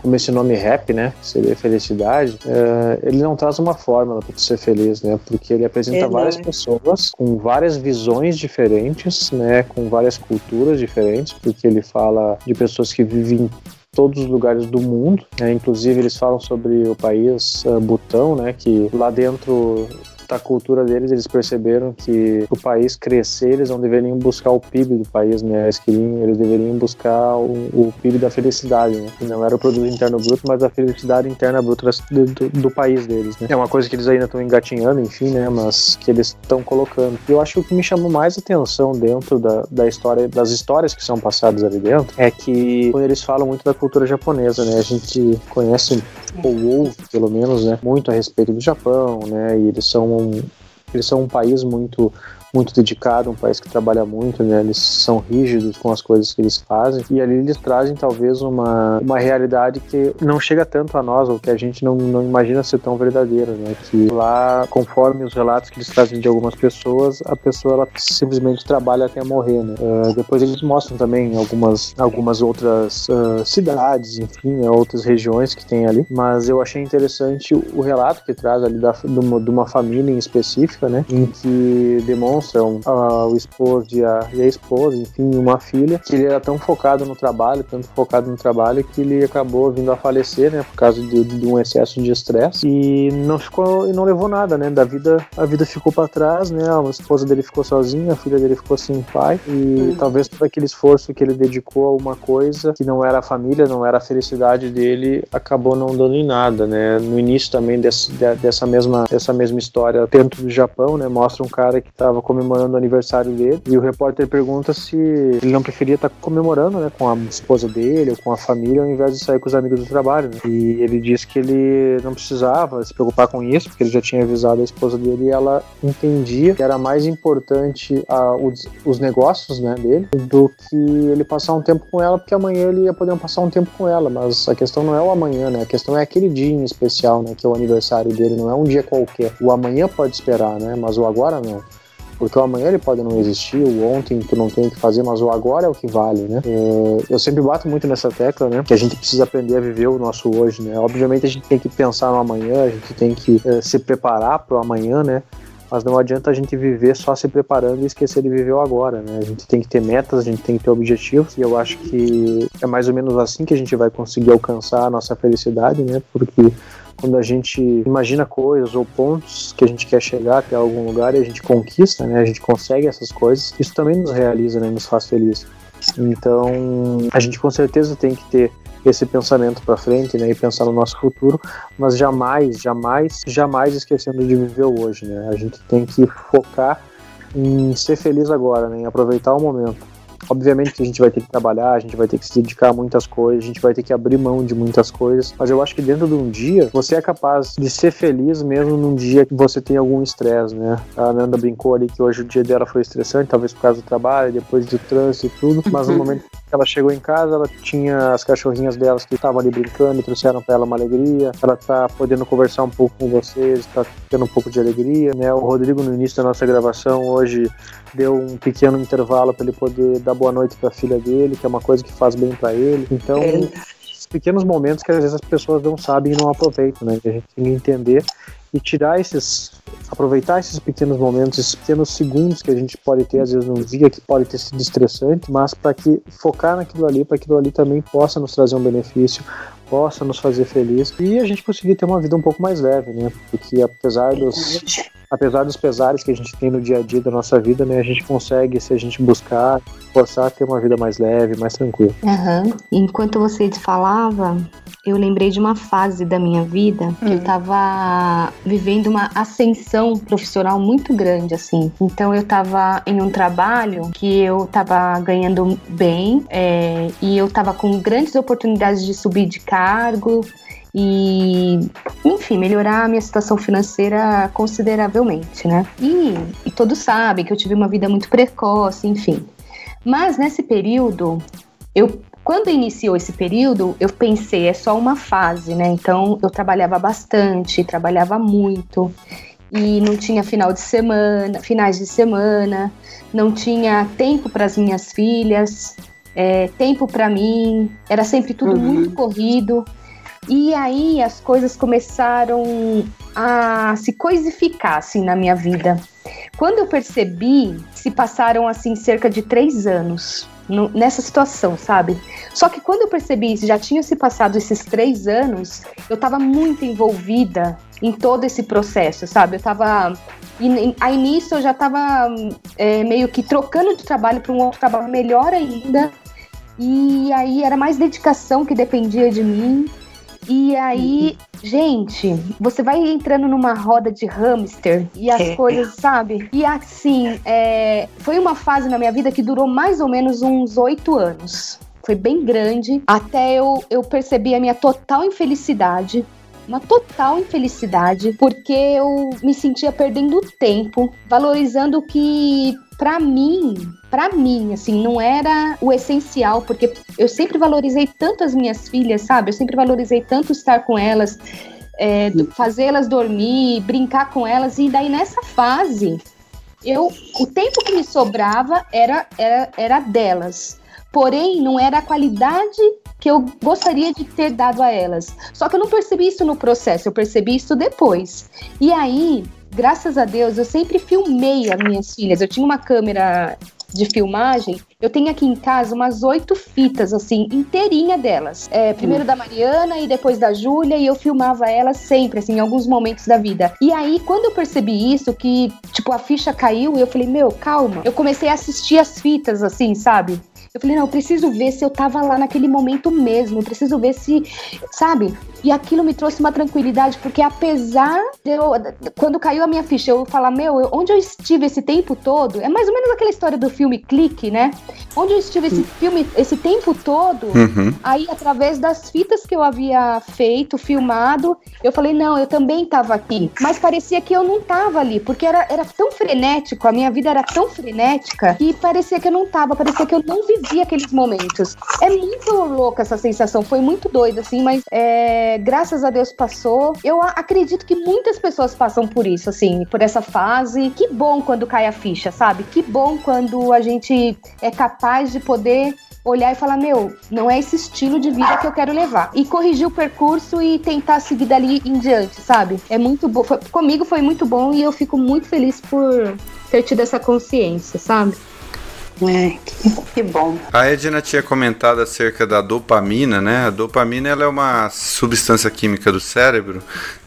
como esse nome rap, né, que seria felicidade, é, ele não traz uma fórmula para ser feliz, né, porque ele apresenta várias pessoas com várias visões diferentes, né, com várias culturas diferentes, porque ele fala de pessoas que vivem todos os lugares do mundo. Né? Inclusive eles falam sobre o país uh, Butão, né? Que lá dentro da cultura deles, eles perceberam que o país crescer, eles não deveriam buscar o PIB do país, né? Eles, queriam, eles deveriam buscar o, o PIB da felicidade, né? Não era o produto interno bruto, mas a felicidade interna bruta do, do, do, país deles, né? É uma coisa que eles ainda estão engatinhando, enfim, né? Mas que eles estão colocando. E eu acho que o que me chamou mais atenção dentro da, da história, das histórias que são passadas ali dentro, é que quando eles falam muito da cultura japonesa, né? A gente conhece ou ouve, pelo menos, né? Muito a respeito do Japão, né? E eles são eles são um país muito muito dedicado, um país que trabalha muito, né? Eles são rígidos com as coisas que eles fazem e ali eles trazem talvez uma, uma realidade que não chega tanto a nós ou que a gente não, não imagina ser tão verdadeira, né? Que lá, conforme os relatos que eles trazem de algumas pessoas, a pessoa ela simplesmente trabalha até morrer, né? Uh, depois eles mostram também algumas, algumas outras uh, cidades, enfim, né? outras regiões que tem ali, mas eu achei interessante o relato que traz ali da, de, uma, de uma família em específica, né? Em que demonstra demonstram uh, o esposo e a, e a, esposa, enfim, uma filha, que ele era tão focado no trabalho, tanto focado no trabalho, que ele acabou vindo a falecer, né, por causa de, de um excesso de estresse e não ficou e não levou nada, né, da vida, a vida ficou para trás, né, a esposa dele ficou sozinha, a filha dele ficou sem pai e uhum. talvez todo aquele esforço que ele dedicou a uma coisa que não era a família, não era a felicidade dele, acabou não dando em nada, né, no início também desse, dessa mesma dessa mesma história dentro do Japão, né, mostra um cara que estava comemorando o aniversário dele. E o repórter pergunta se ele não preferia estar comemorando, né, com a esposa dele ou com a família, ao invés de sair com os amigos do trabalho. Né? E ele disse que ele não precisava se preocupar com isso, porque ele já tinha avisado a esposa dele e ela entendia que era mais importante a, os, os, negócios né, dele do que ele passar um tempo com ela, porque amanhã ele ia poder passar um tempo com ela. Mas a questão não é o amanhã, né? A questão é aquele dia em especial, né? Que é o aniversário dele, não é um dia qualquer. O amanhã pode esperar, né? Mas o agora não porque o amanhã ele pode não existir, o ontem tu não tem o que fazer, mas o agora é o que vale, né? É, eu sempre bato muito nessa tecla, né? Que a gente precisa aprender a viver o nosso hoje, né? Obviamente a gente tem que pensar no amanhã, a gente tem que é, se preparar para o amanhã, né? Mas não adianta a gente viver só se preparando e esquecer de viver o agora, né? A gente tem que ter metas, a gente tem que ter objetivos, e eu acho que é mais ou menos assim que a gente vai conseguir alcançar a nossa felicidade, né? Porque quando a gente imagina coisas ou pontos que a gente quer chegar até algum lugar e a gente conquista, né? A gente consegue essas coisas, isso também nos realiza, né? Nos faz feliz. Então, a gente com certeza tem que ter esse pensamento para frente, né, e pensar no nosso futuro, mas jamais, jamais, jamais esquecendo de viver hoje, né? A gente tem que focar em ser feliz agora, né, em aproveitar o momento. Obviamente que a gente vai ter que trabalhar, a gente vai ter que se dedicar a muitas coisas, a gente vai ter que abrir mão de muitas coisas, mas eu acho que dentro de um dia você é capaz de ser feliz mesmo num dia que você tem algum estresse, né? A Nanda brincou ali que hoje o dia dela foi estressante, talvez por causa do trabalho, depois do trânsito e tudo, mas no momento que ela chegou em casa, ela tinha as cachorrinhas delas que estavam ali brincando e trouxeram para ela uma alegria. Ela tá podendo conversar um pouco com vocês, tá tendo um pouco de alegria, né? O Rodrigo no início da nossa gravação hoje deu um pequeno intervalo para ele poder dar boa noite para a filha dele, que é uma coisa que faz bem para ele. Então, é pequenos momentos que às vezes as pessoas não sabem e não aproveitam, né? a gente tem que entender e tirar esses aproveitar esses pequenos momentos, esses pequenos segundos que a gente pode ter às vezes num dia que pode ter sido estressante, mas para que focar naquilo ali, para que aquilo ali também possa nos trazer um benefício, possa nos fazer feliz e a gente conseguir ter uma vida um pouco mais leve, né? Porque apesar dos apesar dos pesares que a gente tem no dia a dia da nossa vida, né, a gente consegue, se a gente buscar, forçar ter uma vida mais leve, mais tranquila. Uhum. Enquanto você falava, eu lembrei de uma fase da minha vida que hum. eu tava vivendo uma ascensão profissional muito grande, assim. Então eu tava em um trabalho que eu tava ganhando bem é, e eu tava com grandes oportunidades de subir de cargo e, enfim, melhorar a minha situação financeira consideravelmente, né? E, e todos sabem que eu tive uma vida muito precoce, enfim. Mas nesse período, eu quando iniciou esse período, eu pensei, é só uma fase, né? Então eu trabalhava bastante, trabalhava muito e não tinha final de semana, finais de semana, não tinha tempo para as minhas filhas, é, tempo para mim, era sempre tudo uhum. muito corrido. E aí as coisas começaram a se coisificar assim na minha vida. Quando eu percebi, se passaram assim cerca de três anos no, nessa situação, sabe? Só que quando eu percebi já tinham se passado esses três anos, eu estava muito envolvida em todo esse processo, sabe? Eu estava a início eu já estava é, meio que trocando de trabalho para um outro trabalho melhor ainda. E aí era mais dedicação que dependia de mim. E aí, gente, você vai entrando numa roda de hamster e as é. coisas, sabe? E assim, é, foi uma fase na minha vida que durou mais ou menos uns oito anos. Foi bem grande, até eu, eu percebi a minha total infelicidade uma total infelicidade, porque eu me sentia perdendo tempo, valorizando o que para mim, para mim, assim, não era o essencial, porque eu sempre valorizei tanto as minhas filhas, sabe? Eu sempre valorizei tanto estar com elas, é, fazê-las dormir, brincar com elas, e daí nessa fase, eu, o tempo que me sobrava era, era, era delas. Porém, não era a qualidade que eu gostaria de ter dado a elas. Só que eu não percebi isso no processo, eu percebi isso depois. E aí, graças a Deus, eu sempre filmei as minhas filhas. Eu tinha uma câmera de filmagem, eu tenho aqui em casa umas oito fitas, assim, inteirinha delas. É, primeiro da Mariana e depois da Júlia, e eu filmava elas sempre, assim, em alguns momentos da vida. E aí, quando eu percebi isso, que, tipo, a ficha caiu, eu falei, meu, calma. Eu comecei a assistir as fitas, assim, sabe? Eu falei, não, eu preciso ver se eu tava lá naquele momento mesmo, eu preciso ver se, sabe? E aquilo me trouxe uma tranquilidade, porque apesar de eu, quando caiu a minha ficha, eu falar, meu, onde eu estive esse tempo todo, é mais ou menos aquela história do filme Clique, né? Onde eu estive esse filme, esse tempo todo, uhum. aí através das fitas que eu havia feito, filmado, eu falei, não, eu também tava aqui. Mas parecia que eu não tava ali, porque era, era tão frenético, a minha vida era tão frenética, que parecia que eu não tava, parecia que eu não vivia aqueles momentos. É muito louca essa sensação, foi muito doida, assim, mas é, graças a Deus passou. Eu acredito que muitas pessoas passam por isso, assim, por essa fase. Que bom quando cai a ficha, sabe? Que bom quando a gente é capaz de poder olhar e falar: meu, não é esse estilo de vida que eu quero levar. E corrigir o percurso e tentar seguir dali em diante, sabe? É muito bom. Comigo foi muito bom e eu fico muito feliz por ter tido essa consciência, sabe? É, que, que, bom. A Edna tinha comentado acerca da dopamina, né? A dopamina ela é uma substância química do cérebro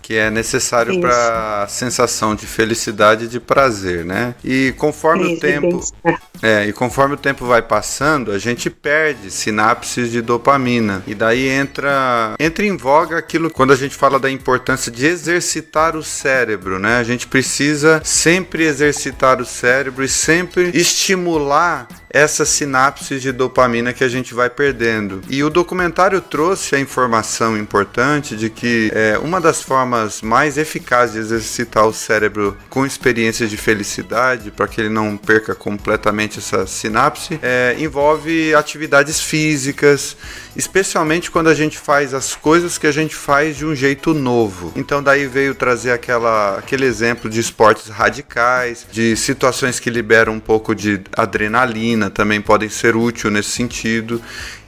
que é necessário para a sensação de felicidade e de prazer, né? E conforme Isso, o tempo é, e conforme o tempo vai passando, a gente perde sinapses de dopamina e daí entra entra em voga aquilo quando a gente fala da importância de exercitar o cérebro, né? A gente precisa sempre exercitar o cérebro e sempre estimular essas sinapses de dopamina que a gente vai perdendo. E o documentário trouxe a informação importante de que é, uma das formas mais eficazes de exercitar o cérebro com experiências de felicidade, para que ele não perca completamente essa sinapse, é, envolve atividades físicas, especialmente quando a gente faz as coisas que a gente faz de um jeito novo. Então daí veio trazer aquela, aquele exemplo de esportes radicais, de situações que liberam um pouco de adrenalina também podem ser úteis nesse sentido.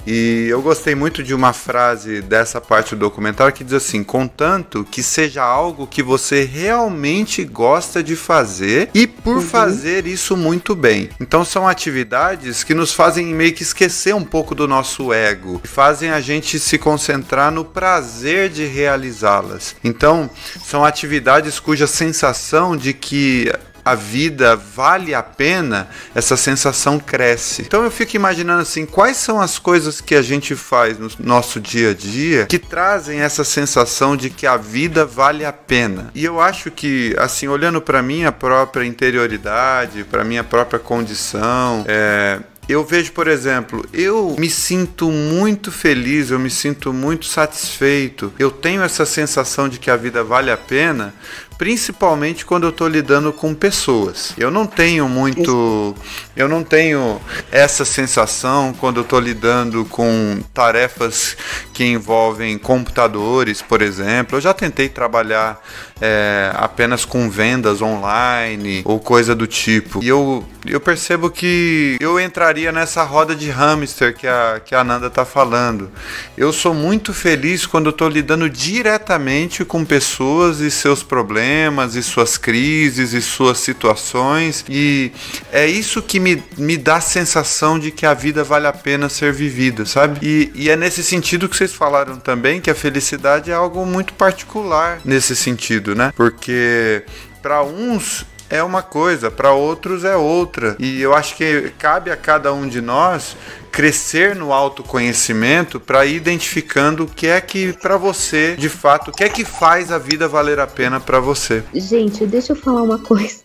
E eu gostei muito de uma frase dessa parte do documentário que diz assim: contanto que seja algo que você realmente gosta de fazer e por uhum. fazer isso muito bem. Então são atividades que nos fazem meio que esquecer um pouco do nosso ego, fazem a gente se concentrar no prazer de realizá-las. Então são atividades cuja sensação de que a vida vale a pena, essa sensação cresce. Então eu fico imaginando assim, quais são as coisas que a gente faz no nosso dia a dia que trazem essa sensação de que a vida vale a pena. E eu acho que, assim, olhando para minha própria interioridade, para minha própria condição, é, eu vejo, por exemplo, eu me sinto muito feliz, eu me sinto muito satisfeito, eu tenho essa sensação de que a vida vale a pena principalmente quando eu estou lidando com pessoas. Eu não tenho muito, eu não tenho essa sensação quando eu estou lidando com tarefas que envolvem computadores, por exemplo. Eu já tentei trabalhar é, apenas com vendas online ou coisa do tipo. E eu, eu percebo que eu entraria nessa roda de hamster que a, que a Nanda está falando. Eu sou muito feliz quando eu estou lidando diretamente com pessoas e seus problemas problemas e suas crises e suas situações, e é isso que me, me dá a sensação de que a vida vale a pena ser vivida, sabe? E, e é nesse sentido que vocês falaram também que a felicidade é algo muito particular nesse sentido, né? Porque para uns é uma coisa, para outros é outra. E eu acho que cabe a cada um de nós crescer no autoconhecimento para ir identificando o que é que para você, de fato, o que é que faz a vida valer a pena para você. Gente, deixa eu falar uma coisa.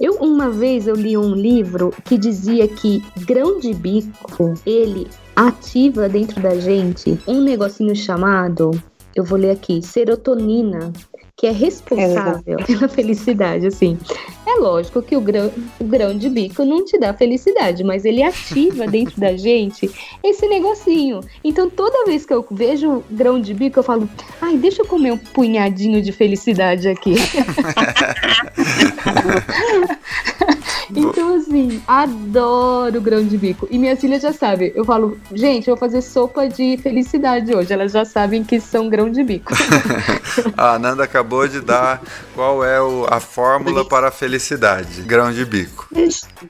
Eu uma vez eu li um livro que dizia que grão de bico, ele ativa dentro da gente um negocinho chamado, eu vou ler aqui, serotonina, que é responsável é pela felicidade, assim. É lógico que o grão, o grão de bico não te dá felicidade, mas ele ativa dentro da gente esse negocinho. Então toda vez que eu vejo grão de bico, eu falo, ai, deixa eu comer um punhadinho de felicidade aqui. então, assim, adoro grão de bico. E minhas filhas já sabem. Eu falo, gente, eu vou fazer sopa de felicidade hoje. Elas já sabem que são grão de bico. a Nanda acabou de dar qual é o, a fórmula para a felicidade: grão de bico.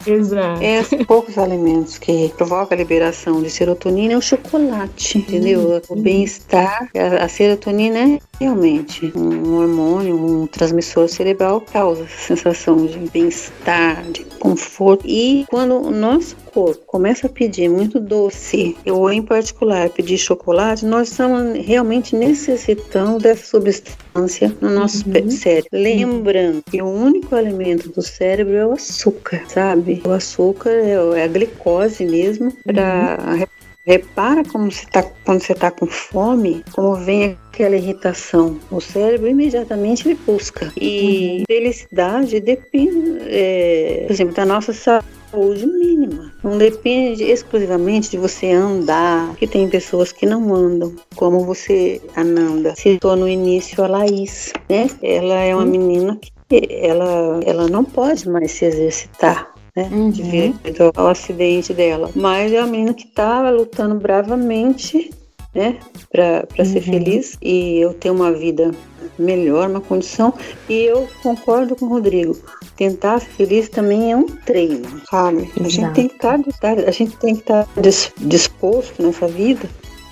Exato. É, poucos alimentos que provocam a liberação de serotonina é o chocolate, entendeu? O bem-estar, a, a serotonina é realmente um hormônio, um transmissor cerebral causa sensação de bem-estar, de conforto. E quando o nosso corpo começa a pedir muito doce, ou em particular pedir chocolate, nós estamos realmente necessitando dessa substância no nosso uhum. cérebro. Lembrando que o único alimento do cérebro é o açúcar, sabe? O açúcar é a glicose mesmo para uhum. Repara como você tá, quando você está com fome, como vem aquela irritação. O cérebro imediatamente ele busca. E uhum. felicidade depende, é, por exemplo, da nossa saúde mínima. Não depende exclusivamente de você andar, que tem pessoas que não andam, como você, Ananda, citou no início a Laís, né? Ela é uma uhum. menina que ela, ela não pode mais se exercitar né? Uhum. Devido ao acidente dela. Mas é uma menina que estava lutando bravamente, né? Para uhum. ser feliz e eu ter uma vida melhor, uma condição. E eu concordo com o Rodrigo. Tentar ser feliz também é um treino, sabe? A gente tem que estar, a gente tem que estar disposto nessa vida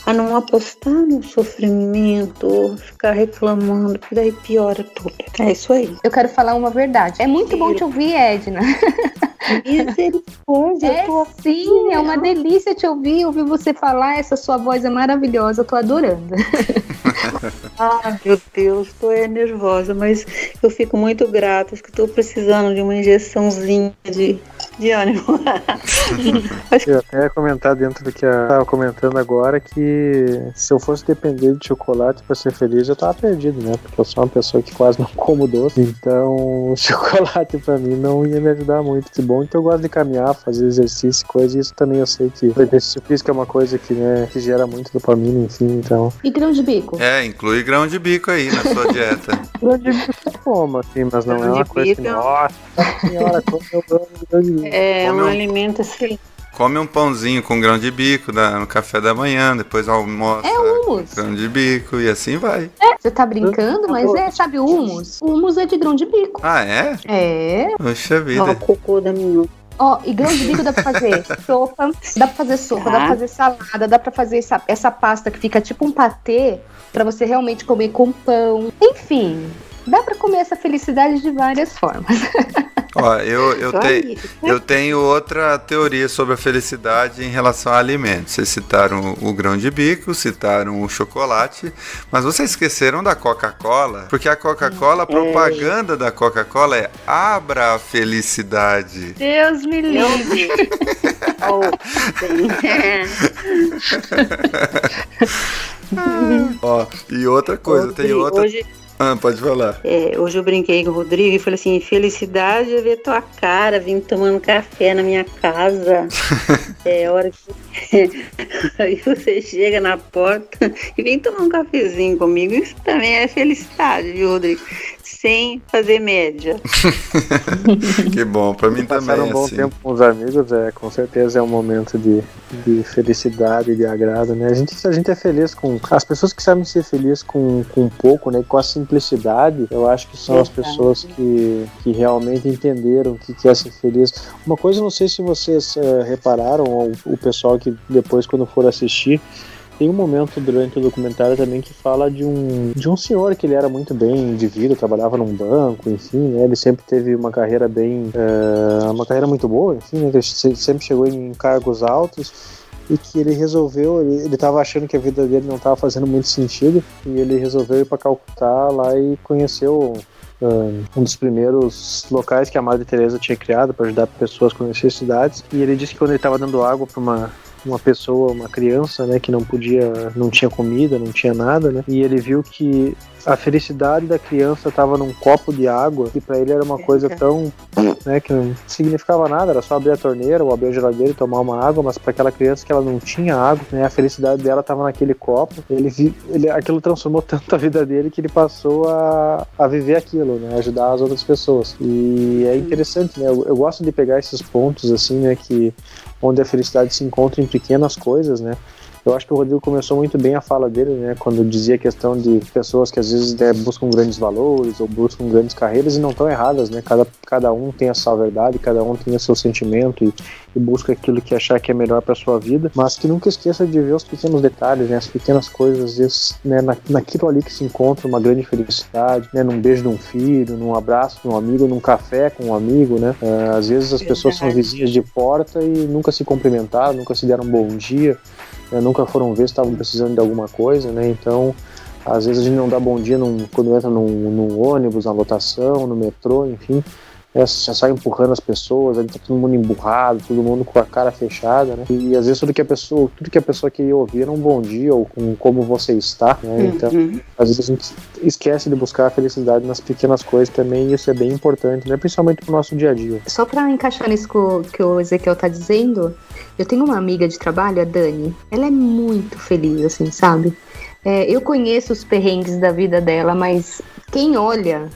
a não apostar no sofrimento, ficar reclamando, porque daí piora tudo. É isso aí. Eu quero falar uma verdade. É muito bom te ouvir, Edna. Misericórdia. É, tô... sim, é uma delícia te ouvir, ouvir você falar. Essa sua voz é maravilhosa, eu tô adorando. ah, meu Deus, tô é nervosa, mas eu fico muito grata, acho que tô precisando de uma injeçãozinha de, de ânimo. eu até ia comentar dentro do que eu tava comentando agora que se eu fosse depender de chocolate para ser feliz, eu tava perdido, né? Porque eu sou uma pessoa que quase não como doce, então o chocolate para mim não ia me ajudar muito. Que bom, então eu gosto de caminhar, fazer exercício, coisa, e isso também eu sei que o exercício físico é uma coisa que, né, que gera muito dopamina, enfim, então. E grão de bico? É, inclui grão de bico aí na sua dieta. grão de bico eu como, assim, mas não grão é uma coisa que, nossa senhora, como eu amo grão de bico. É, um, um alimento assim come um pãozinho com grão de bico no café da manhã, depois almoça é humus. grão de bico e assim vai. É, você tá brincando, mas é, sabe o humus? O humus é de grão de bico. Ah, é? É. Poxa vida. Ó, o cocô da minha Ó, e grão de bico dá pra fazer sopa, dá pra fazer sopa, tá. dá pra fazer salada, dá pra fazer essa, essa pasta que fica tipo um patê para você realmente comer com pão. Enfim, dá para comer essa felicidade de várias formas. Ó, eu, eu, te, eu tenho outra teoria sobre a felicidade em relação a alimentos. Vocês citaram o, grão de bico, citaram o chocolate, mas vocês esqueceram da Coca-Cola, porque a Coca-Cola, a propaganda da Coca-Cola é abra a felicidade. Deus me livre. oh, Ó, e outra coisa, tem outra. Hoje ah, pode falar. É, hoje eu brinquei com o Rodrigo e falei assim: felicidade é ver tua cara vindo tomando café na minha casa. é hora que aí você chega na porta e vem tomar um cafezinho comigo. Isso também é felicidade, viu, Rodrigo? Sem fazer média. que bom, para mim também. Passar um bom assim. tempo com os amigos, é, com certeza é um momento de, de felicidade, de agrado, né? A gente, a gente é feliz com. As pessoas que sabem ser felizes com, com pouco, né? Com a simplicidade, eu acho que são as pessoas que, que realmente entenderam o que, que é ser feliz. Uma coisa, não sei se vocês uh, repararam, ou o pessoal que depois, quando for assistir, tem um momento durante o documentário também que fala de um, de um senhor que ele era muito bem de vida, trabalhava num banco, enfim, né? Ele sempre teve uma carreira bem. Uh, uma carreira muito boa, enfim, né? Ele sempre chegou em cargos altos e que ele resolveu, ele estava achando que a vida dele não estava fazendo muito sentido e ele resolveu ir para Calcutá lá e conheceu uh, um dos primeiros locais que a Madre Teresa tinha criado para ajudar pessoas com necessidades e ele disse que quando ele estava dando água para uma uma pessoa, uma criança, né, que não podia, não tinha comida, não tinha nada, né? E ele viu que a felicidade da criança estava num copo de água que para ele era uma coisa tão, né, que não significava nada, era só abrir a torneira ou abrir a geladeira e tomar uma água, mas para aquela criança que ela não tinha água, né, a felicidade dela estava naquele copo. Ele, ele aquilo transformou tanto a vida dele que ele passou a, a viver aquilo, né, ajudar as outras pessoas. E é interessante, né? Eu, eu gosto de pegar esses pontos assim, né, que onde a felicidade se encontra em pequenas coisas, né? Eu acho que o Rodrigo começou muito bem a fala dele, né, quando dizia a questão de pessoas que às vezes né, buscam grandes valores ou buscam grandes carreiras e não estão erradas, né? Cada, cada um tem a sua verdade, cada um tem o seu sentimento e, e busca aquilo que achar que é melhor para sua vida, mas que nunca esqueça de ver os pequenos detalhes, né, as pequenas coisas, às vezes, né, na, naquilo ali que se encontra uma grande felicidade, né, num beijo de um filho, num abraço de um amigo, num café com um amigo, né? Uh, às vezes as pessoas são vizinhas de porta e nunca se cumprimentaram, nunca se deram um bom dia né, nunca foram ver se estavam precisando de alguma coisa, né? Então, às vezes a gente não dá bom dia num, quando entra num, num, ônibus, na lotação, no metrô, enfim. É, já sai empurrando as pessoas, aí tá todo mundo emburrado, todo mundo com a cara fechada, né? E às vezes tudo que a pessoa, tudo que a pessoa queria ouvir era um bom dia ou com como você está, né? Uhum. Então, às vezes a gente esquece de buscar a felicidade nas pequenas coisas também, e isso é bem importante, né? Principalmente pro nosso dia a dia. Só para encaixar nisso que o Ezequiel tá dizendo, eu tenho uma amiga de trabalho, a Dani. Ela é muito feliz, assim, sabe? É, eu conheço os perrengues da vida dela, mas quem olha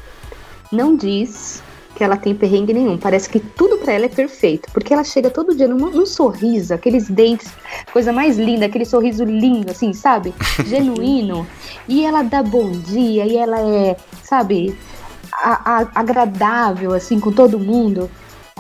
não diz que ela tem perrengue nenhum. Parece que tudo para ela é perfeito, porque ela chega todo dia num, num, sorriso, aqueles dentes, coisa mais linda, aquele sorriso lindo, assim, sabe? Genuíno. e ela dá bom dia, e ela é, sabe, a, a, agradável, assim, com todo mundo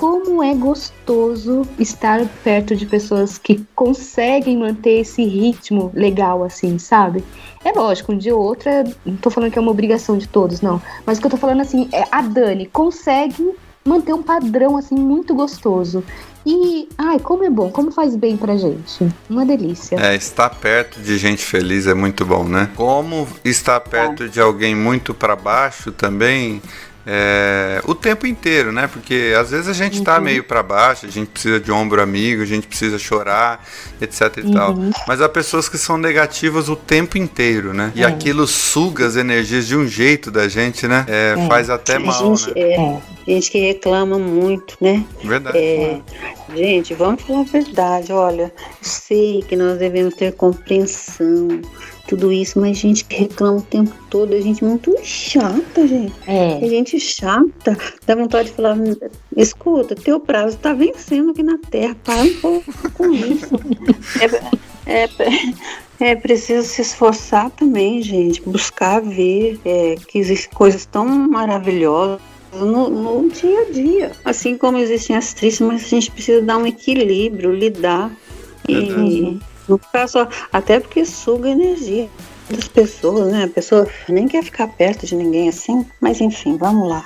como é gostoso estar perto de pessoas que conseguem manter esse ritmo legal, assim, sabe? É lógico, um dia ou outro, é, não tô falando que é uma obrigação de todos, não. Mas o que eu tô falando, assim, é a Dani consegue manter um padrão, assim, muito gostoso. E, ai, como é bom, como faz bem pra gente. Uma delícia. É, estar perto de gente feliz é muito bom, né? Como estar perto é. de alguém muito para baixo também é, o tempo inteiro, né? Porque às vezes a gente tá uhum. tá meio para baixo, a gente precisa de ombro amigo, a gente precisa chorar, etc e uhum. tal. Mas há pessoas que são negativas o tempo inteiro, né? E é. aquilo suga as energias de um jeito da gente, né? É, é. faz até mal, gente, né? É, gente que reclama muito, né? Verdade. É, gente, vamos falar a verdade. Olha, sei que nós devemos ter compreensão tudo isso, mas gente que reclama o tempo todo, é gente muito chata, gente. É. é gente chata. Dá vontade de falar, escuta, teu prazo tá vencendo aqui na Terra, para um pouco com isso. é, é, é preciso se esforçar também, gente, buscar ver é, que existem coisas tão maravilhosas no, no, dia a dia. Assim como existem as tristes, mas a gente precisa dar um equilíbrio, lidar. E não ficar só. Até porque suga energia das pessoas, né? A pessoa nem quer ficar perto de ninguém assim. Mas enfim, vamos lá.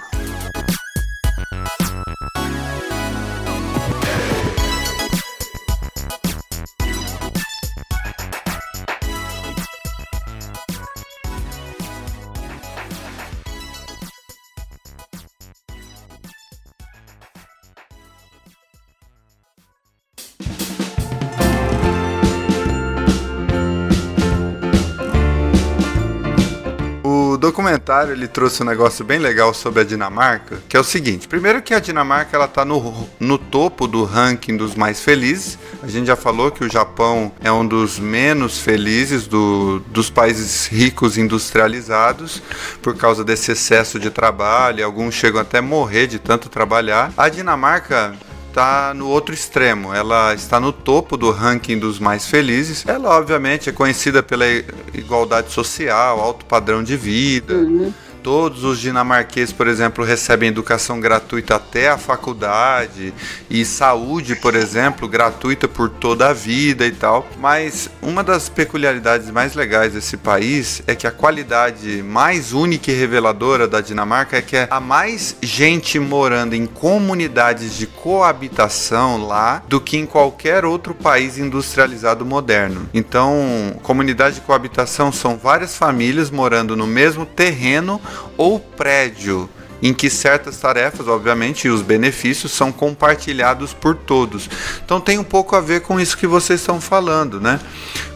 Documentário ele trouxe um negócio bem legal sobre a Dinamarca, que é o seguinte: primeiro que a Dinamarca ela tá no, no topo do ranking dos mais felizes. A gente já falou que o Japão é um dos menos felizes do, dos países ricos industrializados por causa desse excesso de trabalho. Alguns chegam até morrer de tanto trabalhar. A Dinamarca está no outro extremo. Ela está no topo do ranking dos mais felizes. Ela, obviamente, é conhecida pela igualdade social, alto padrão de vida. Uhum Todos os dinamarqueses, por exemplo, recebem educação gratuita até a faculdade e saúde, por exemplo, gratuita por toda a vida e tal. Mas uma das peculiaridades mais legais desse país é que a qualidade mais única e reveladora da Dinamarca é que há mais gente morando em comunidades de coabitação lá do que em qualquer outro país industrializado moderno. Então, comunidade de coabitação são várias famílias morando no mesmo terreno ou prédio em que certas tarefas, obviamente, e os benefícios são compartilhados por todos. Então tem um pouco a ver com isso que vocês estão falando, né?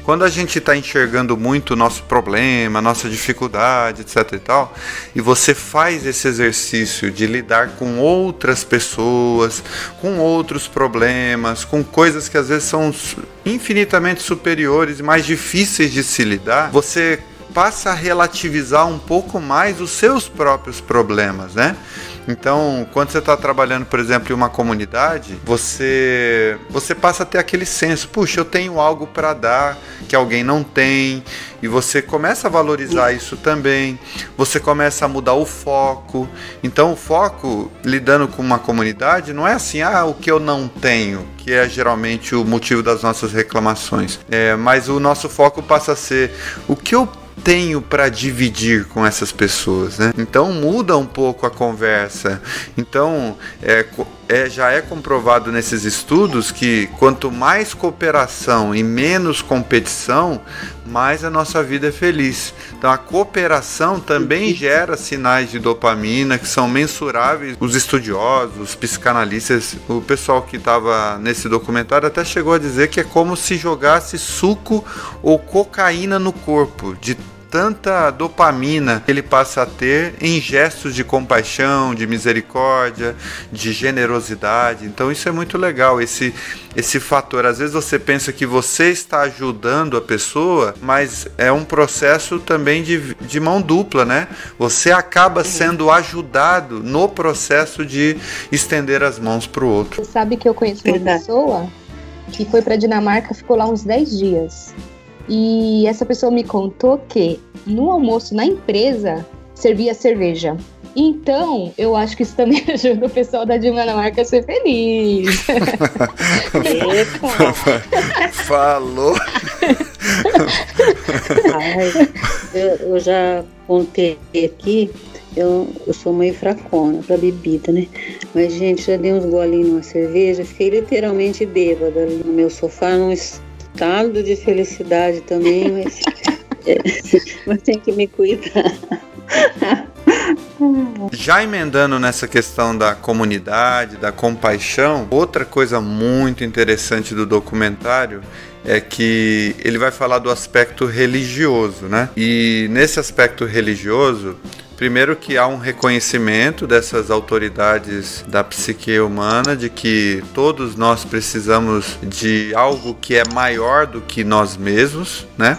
Quando a gente está enxergando muito o nosso problema, nossa dificuldade, etc e tal, e você faz esse exercício de lidar com outras pessoas, com outros problemas, com coisas que às vezes são infinitamente superiores e mais difíceis de se lidar, você passa a relativizar um pouco mais os seus próprios problemas, né? Então, quando você está trabalhando, por exemplo, em uma comunidade, você você passa a ter aquele senso, puxa, eu tenho algo para dar que alguém não tem, e você começa a valorizar isso também. Você começa a mudar o foco. Então, o foco lidando com uma comunidade não é assim, ah, o que eu não tenho, que é geralmente o motivo das nossas reclamações. É, mas o nosso foco passa a ser o que eu tenho para dividir com essas pessoas, né? Então muda um pouco a conversa. Então é, é, já é comprovado nesses estudos que quanto mais cooperação e menos competição, mais a nossa vida é feliz. Então a cooperação também gera sinais de dopamina que são mensuráveis. Os estudiosos, os psicanalistas, o pessoal que estava nesse documentário até chegou a dizer que é como se jogasse suco ou cocaína no corpo, de tanta dopamina que ele passa a ter em gestos de compaixão, de misericórdia, de generosidade. Então isso é muito legal, esse esse fator. Às vezes você pensa que você está ajudando a pessoa, mas é um processo também de, de mão dupla, né? Você acaba sendo ajudado no processo de estender as mãos para o outro. Você sabe que eu conheço uma pessoa que foi para Dinamarca, ficou lá uns 10 dias. E essa pessoa me contou que no almoço na empresa servia cerveja. Então, eu acho que isso também ajuda o pessoal da Dinamarca a ser feliz. Falou. Ai, eu, eu, já contei aqui, eu, eu sou meio fracona pra bebida, né? Mas, gente, já dei uns golinhos numa cerveja, fiquei literalmente bêbada ali no meu sofá, num estado de felicidade também, mas, é, mas tem que me cuidar. Já emendando nessa questão da comunidade, da compaixão, outra coisa muito interessante do documentário é que ele vai falar do aspecto religioso, né? E nesse aspecto religioso, Primeiro que há um reconhecimento dessas autoridades da psique humana de que todos nós precisamos de algo que é maior do que nós mesmos, né?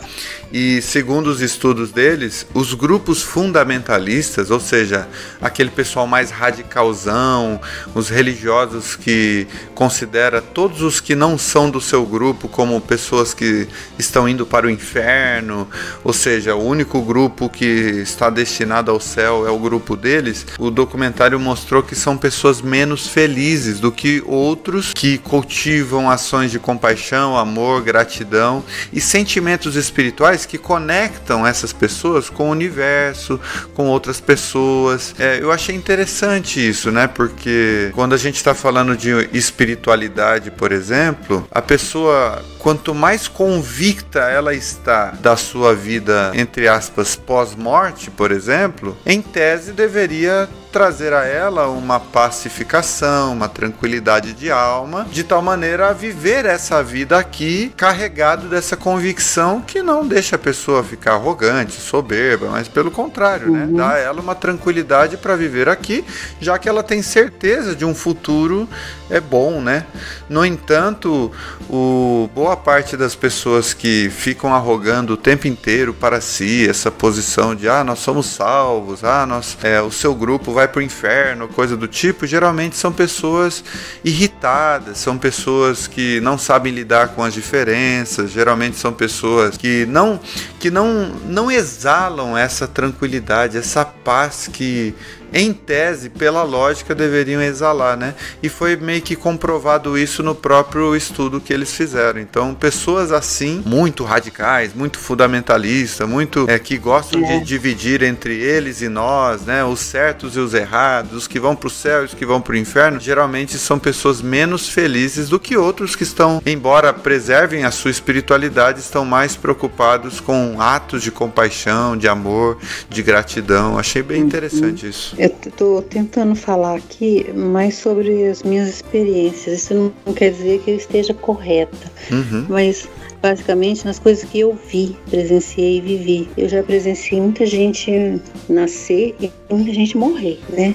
E segundo os estudos deles, os grupos fundamentalistas, ou seja, aquele pessoal mais radicalzão, os religiosos que considera todos os que não são do seu grupo como pessoas que estão indo para o inferno, ou seja, o único grupo que está destinado ao céu é o grupo deles, o documentário mostrou que são pessoas menos felizes do que outros que cultivam ações de compaixão, amor, gratidão e sentimentos espirituais que conectam essas pessoas com o universo, com outras pessoas. É, eu achei interessante isso, né? Porque quando a gente está falando de espiritualidade, por exemplo, a pessoa quanto mais convicta ela está da sua vida, entre aspas, pós-morte, por exemplo, em tese deveria trazer a ela uma pacificação, uma tranquilidade de alma, de tal maneira a viver essa vida aqui carregado dessa convicção que não deixa a pessoa ficar arrogante, soberba, mas pelo contrário, né? uhum. Dá a ela uma tranquilidade para viver aqui, já que ela tem certeza de um futuro é bom, né? No entanto, o, boa parte das pessoas que ficam arrogando o tempo inteiro para si essa posição de ah, nós somos salvos, ah, nós, é, o seu grupo vai vai pro inferno, coisa do tipo, geralmente são pessoas irritadas, são pessoas que não sabem lidar com as diferenças, geralmente são pessoas que não que não não exalam essa tranquilidade, essa paz que em tese, pela lógica, deveriam exalar, né? E foi meio que comprovado isso no próprio estudo que eles fizeram. Então, pessoas assim, muito radicais, muito fundamentalistas, muito é, que gostam é. de dividir entre eles e nós, né? Os certos e os errados, os que vão para o céu e os que vão para o inferno, geralmente são pessoas menos felizes do que outros que estão, embora preservem a sua espiritualidade, estão mais preocupados com atos de compaixão, de amor, de gratidão. Achei bem uhum. interessante isso. Eu estou tentando falar aqui mais sobre as minhas experiências. Isso não quer dizer que eu esteja correta, uhum. mas basicamente nas coisas que eu vi, presenciei e vivi. Eu já presenciei muita gente nascer e muita gente morrer, né?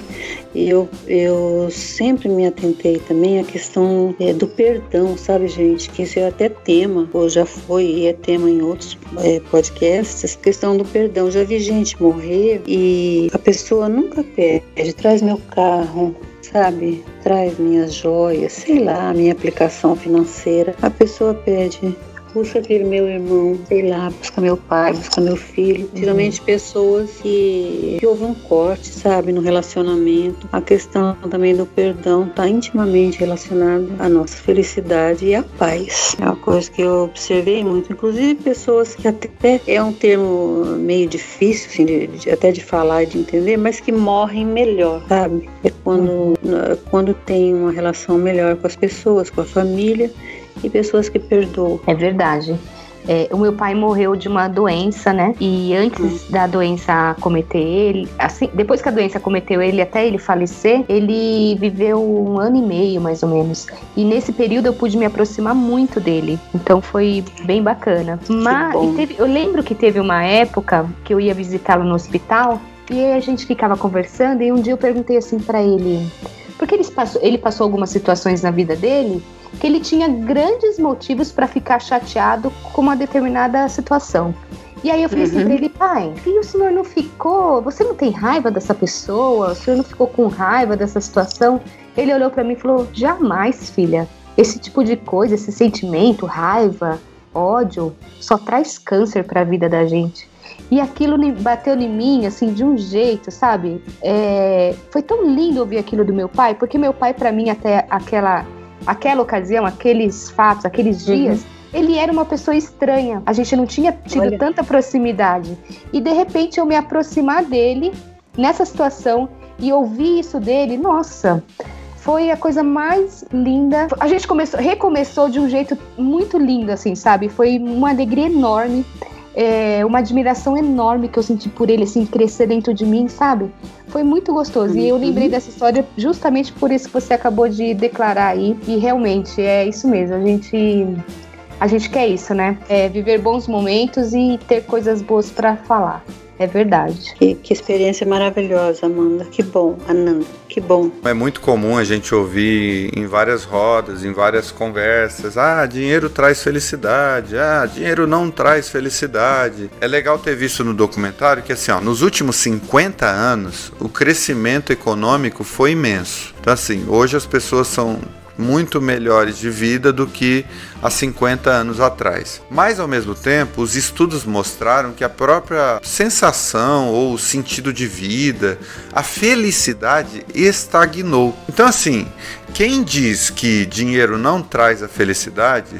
Eu, eu sempre me atentei também à questão é, do perdão, sabe, gente? Que isso é até tema, ou já foi e é tema em outros é, podcasts, questão do perdão. Já vi gente morrer e a pessoa nunca pede, traz meu carro, sabe? Traz minhas joias, sei lá, minha aplicação financeira. A pessoa pede, busca aquele meu irmão, sei lá, busca meu pai, busca meu filho. Uhum. Geralmente pessoas que, que houve um corte, sabe, no relacionamento. A questão também do perdão está intimamente relacionada à nossa felicidade e à paz. É uma coisa que eu observei muito. Inclusive pessoas que até é um termo meio difícil, assim, de, de, até de falar e de entender, mas que morrem melhor, sabe? É quando, uhum. quando tem uma relação melhor com as pessoas, com a família e pessoas que perdoam. É verdade. É, o meu pai morreu de uma doença, né? E antes hum. da doença cometer ele, assim, depois que a doença cometeu ele, até ele falecer, ele viveu um ano e meio, mais ou menos. E nesse período eu pude me aproximar muito dele. Então foi bem bacana. Mas teve, eu lembro que teve uma época que eu ia visitá-lo no hospital e a gente ficava conversando e um dia eu perguntei assim para ele, porque ele passou, ele passou algumas situações na vida dele que ele tinha grandes motivos para ficar chateado com uma determinada situação. E aí eu falei assim uhum. pra ele, pai, e o senhor não ficou, você não tem raiva dessa pessoa? O senhor não ficou com raiva dessa situação? Ele olhou para mim e falou, jamais, filha. Esse tipo de coisa, esse sentimento, raiva, ódio, só traz câncer para a vida da gente. E aquilo bateu em mim, assim, de um jeito, sabe? É... Foi tão lindo ouvir aquilo do meu pai, porque meu pai, para mim, até aquela aquela ocasião, aqueles fatos, aqueles uhum. dias, uhum. ele era uma pessoa estranha. A gente não tinha tido Olha. tanta proximidade. E de repente eu me aproximar dele nessa situação e ouvir isso dele, nossa, foi a coisa mais linda. A gente começou, recomeçou de um jeito muito lindo, assim, sabe? Foi uma alegria enorme é, uma admiração enorme que eu senti por ele, assim, crescer dentro de mim, sabe? Foi muito gostoso. Uhum. E eu uhum. lembrei dessa história justamente por isso que você acabou de declarar aí. E realmente é isso mesmo. A gente. A gente quer isso, né? É viver bons momentos e ter coisas boas para falar. É verdade. Que, que, experiência maravilhosa, Amanda. Que bom, Ananda. Que bom. É muito comum a gente ouvir em várias rodas, em várias conversas: ah, dinheiro traz felicidade, ah, dinheiro não traz felicidade. É legal ter visto no documentário que, assim, ó, nos últimos 50 anos, o crescimento econômico foi imenso. Então, assim, hoje as pessoas são muito melhores de vida do que há 50 anos atrás. Mas ao mesmo tempo, os estudos mostraram que a própria sensação ou sentido de vida, a felicidade estagnou. Então assim, quem diz que dinheiro não traz a felicidade,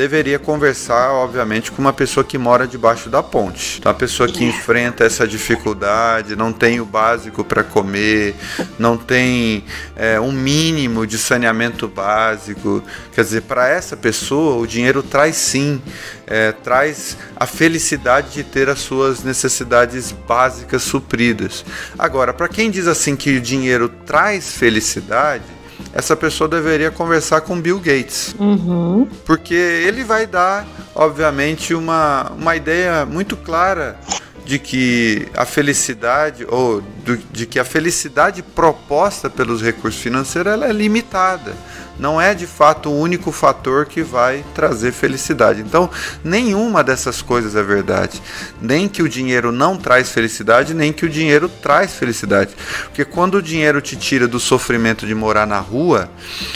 deveria conversar, obviamente, com uma pessoa que mora debaixo da ponte. Então, a pessoa que enfrenta essa dificuldade, não tem o básico para comer, não tem é, um mínimo de saneamento básico. Quer dizer, para essa pessoa, o dinheiro traz sim, é, traz a felicidade de ter as suas necessidades básicas supridas. Agora, para quem diz assim que o dinheiro traz felicidade, essa pessoa deveria conversar com Bill Gates. Uhum. Porque ele vai dar, obviamente, uma, uma ideia muito clara de que a felicidade ou do, de que a felicidade proposta pelos recursos financeiros ela é limitada não é de fato o único fator que vai trazer felicidade. Então, nenhuma dessas coisas é verdade. Nem que o dinheiro não traz felicidade, nem que o dinheiro traz felicidade. Porque quando o dinheiro te tira do sofrimento de morar na rua,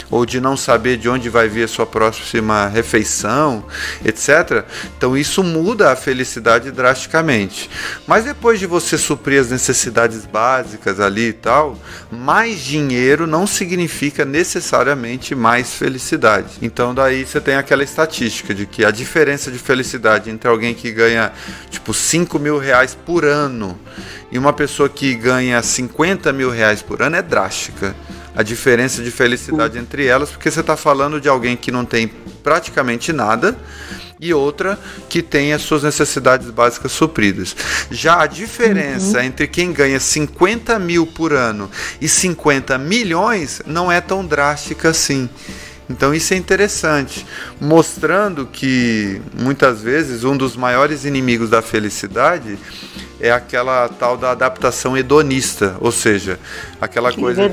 ou de não saber de onde vai vir a sua próxima refeição, etc., então isso muda a felicidade drasticamente. Mas depois de você suprir as necessidades básicas ali e tal, mais dinheiro não significa necessariamente mais felicidade. Então daí você tem aquela estatística de que a diferença de felicidade entre alguém que ganha tipo 5 mil reais por ano e uma pessoa que ganha 50 mil reais por ano é drástica. A diferença de felicidade entre elas, porque você está falando de alguém que não tem praticamente nada e outra que tem as suas necessidades básicas supridas. Já a diferença uhum. entre quem ganha 50 mil por ano e 50 milhões não é tão drástica assim. Então isso é interessante, mostrando que muitas vezes um dos maiores inimigos da felicidade é aquela tal da adaptação hedonista, ou seja, aquela que coisa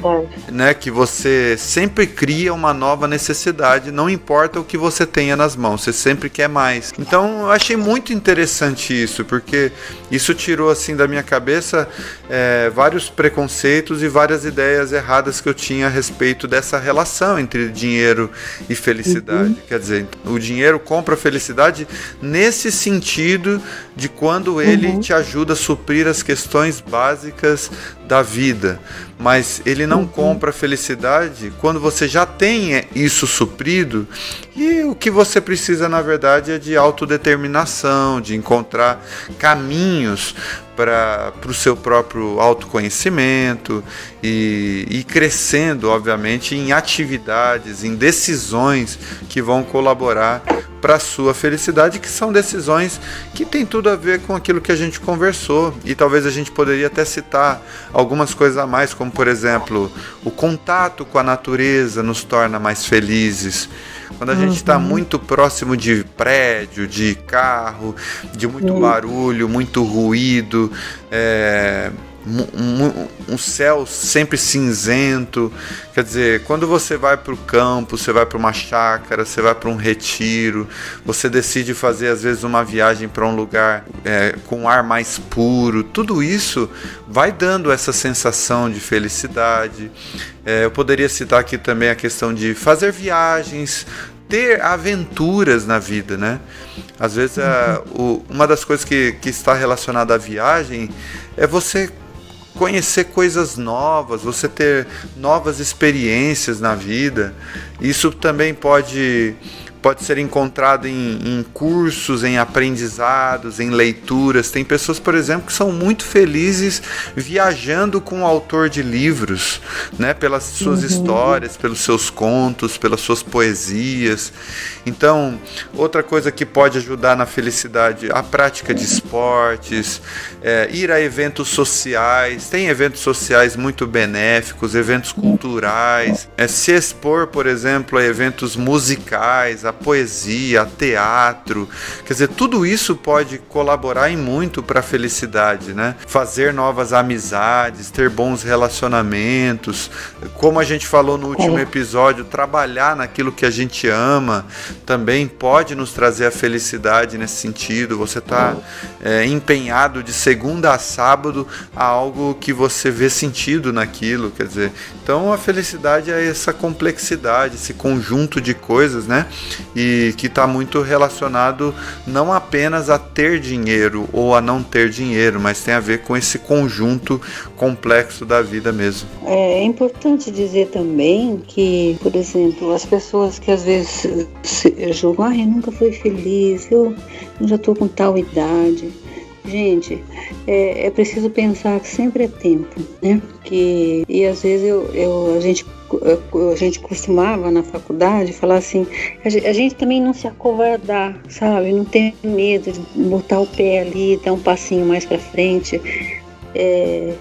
né, que você sempre cria uma nova necessidade, não importa o que você tenha nas mãos, você sempre quer mais. Então eu achei muito interessante isso, porque isso tirou assim da minha cabeça é, vários preconceitos e várias ideias erradas que eu tinha a respeito dessa relação entre dinheiro e felicidade. Uhum. Quer dizer, o dinheiro compra felicidade nesse sentido de quando ele uhum. te ajuda a suprir as questões básicas da vida, mas ele não compra felicidade quando você já tem isso suprido. E o que você precisa na verdade é de autodeterminação, de encontrar caminhos para o seu próprio autoconhecimento e, e crescendo, obviamente, em atividades, em decisões que vão colaborar para a sua felicidade, que são decisões que tem tudo a ver com aquilo que a gente conversou. E talvez a gente poderia até citar algumas coisas a mais, como por exemplo, o contato com a natureza nos torna mais felizes. Quando a gente está uhum. muito próximo de prédio, de carro, de muito uhum. barulho, muito ruído, é, um, um, céu sempre cinzento. Quer dizer, quando você vai para o campo, você vai para uma chácara, você vai para um retiro, você decide fazer às vezes uma viagem para um lugar é, com ar mais puro, tudo isso vai dando essa sensação de felicidade. É, eu poderia citar aqui também a questão de fazer viagens, ter aventuras na vida, né? Às vezes, a, o, uma das coisas que, que está relacionada à viagem é você conhecer coisas novas, você ter novas experiências na vida. Isso também pode pode ser encontrado em, em, cursos, em aprendizados, em leituras. Tem pessoas, por exemplo, que são muito felizes viajando com o autor de livros, né? pelas suas uhum. histórias, pelos seus contos, pelas suas poesias. Então, outra coisa que pode ajudar na felicidade, a prática de esportes, é, ir a eventos sociais. Tem eventos sociais muito benéficos, eventos culturais, é, se expor, por exemplo, a eventos musicais, a a poesia, a teatro. Quer dizer, tudo isso pode colaborar em muito para a felicidade, né? Fazer novas amizades, ter bons relacionamentos, como a gente falou no último é. episódio, trabalhar naquilo que a gente ama também pode nos trazer a felicidade nesse sentido. Você está é, empenhado de segunda a sábado a algo que você vê sentido naquilo, quer dizer. Então a felicidade é essa complexidade, esse conjunto de coisas, né? E que está muito relacionado não apenas a ter dinheiro ou a não ter dinheiro, mas tem a ver com esse conjunto complexo da vida mesmo. É importante dizer também que, por exemplo, as pessoas que às vezes julgam, ah, eu nunca fui feliz, eu já estou com tal idade. Gente, é, é, preciso pensar que sempre é tempo, né? Que, e às vezes eu, eu, a, gente, a gente costumava na faculdade falar assim, a gente, a gente também não se acovardar, sabe? Não ter medo de botar o pé ali, dar um passinho mais para frente. É,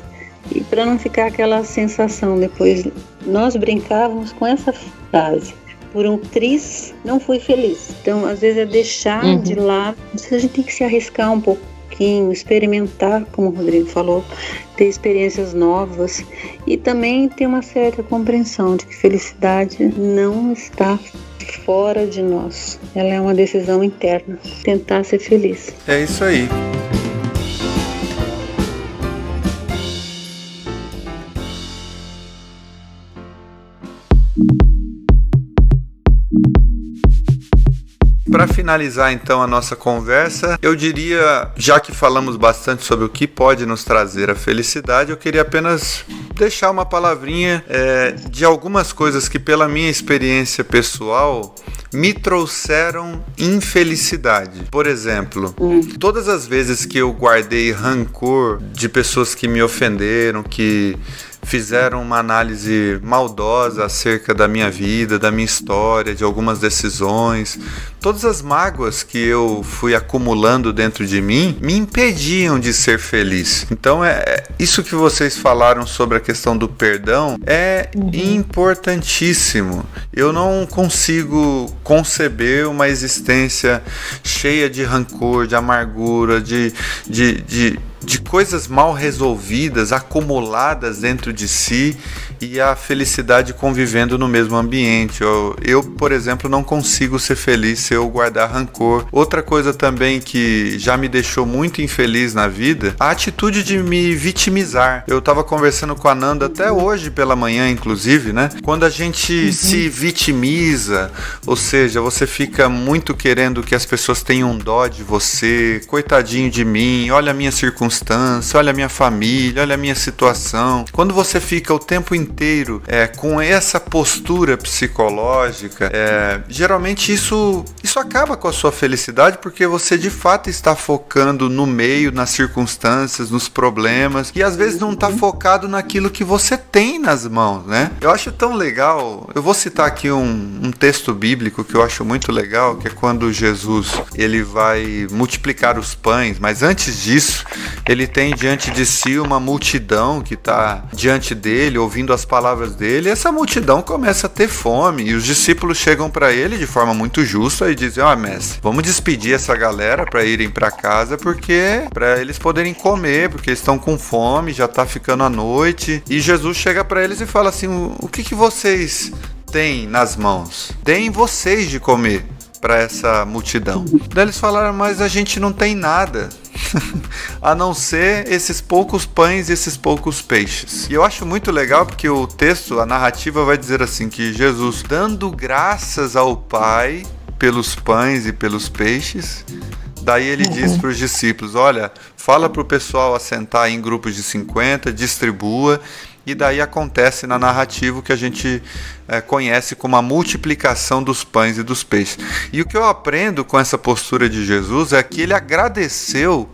e para não ficar aquela sensação depois, nós brincávamos com essa frase por um tris, não fui feliz. Então, às vezes é deixar uhum. de lado, a gente tem que se arriscar um pouquinho, experimentar, como o Rodrigo falou, ter experiências novas e também ter uma certa compreensão de que felicidade não está fora de nós. Ela é uma decisão interna, tentar ser feliz. É isso aí. Para finalizar então a nossa conversa, eu diria, já que falamos bastante sobre o que pode nos trazer a felicidade, eu queria apenas deixar uma palavrinha é, de algumas coisas que, pela minha experiência pessoal, me trouxeram infelicidade. Por exemplo, todas as vezes que eu guardei rancor de pessoas que me ofenderam, que fizeram uma análise maldosa acerca da minha vida, da minha história, de algumas decisões. Todas as mágoas que eu fui acumulando dentro de mim me impediam de ser feliz. Então é, é isso que vocês falaram sobre a questão do perdão é importantíssimo. Eu não consigo conceber uma existência cheia de rancor, de amargura, de, de, de de coisas mal resolvidas, acumuladas dentro de si e a felicidade convivendo no mesmo ambiente. Eu, eu, por exemplo, não consigo ser feliz se eu guardar rancor. Outra coisa também que já me deixou muito infeliz na vida, a atitude de me vitimizar. Eu estava conversando com a Nanda até hoje pela manhã, inclusive, né? Quando a gente uhum. se vitimiza, ou seja, você fica muito querendo que as pessoas tenham dó de você, coitadinho de mim, olha a minha circunstância, olha a minha família, olha a minha situação. Quando você fica o tempo inteiro inteiro é, com essa postura psicológica, é, geralmente isso, isso acaba com a sua felicidade porque você de fato está focando no meio, nas circunstâncias, nos problemas e às vezes não está focado naquilo que você tem nas mãos, né? Eu acho tão legal. Eu vou citar aqui um, um texto bíblico que eu acho muito legal, que é quando Jesus ele vai multiplicar os pães, mas antes disso ele tem diante de si uma multidão que está diante dele ouvindo as as palavras dele, essa multidão começa a ter fome e os discípulos chegam para ele de forma muito justa e dizem: "Ó, oh, mestre, vamos despedir essa galera para irem para casa porque para eles poderem comer, porque estão com fome, já tá ficando a noite". E Jesus chega para eles e fala assim: "O que que vocês têm nas mãos? Deem vocês de comer" para essa multidão. Daí eles falaram: "Mas a gente não tem nada". a não ser esses poucos pães e esses poucos peixes. E eu acho muito legal porque o texto, a narrativa vai dizer assim que Jesus dando graças ao Pai pelos pães e pelos peixes, Daí ele diz para os discípulos: Olha, fala para o pessoal assentar em grupos de 50, distribua e daí acontece na narrativa que a gente é, conhece como a multiplicação dos pães e dos peixes. E o que eu aprendo com essa postura de Jesus é que ele agradeceu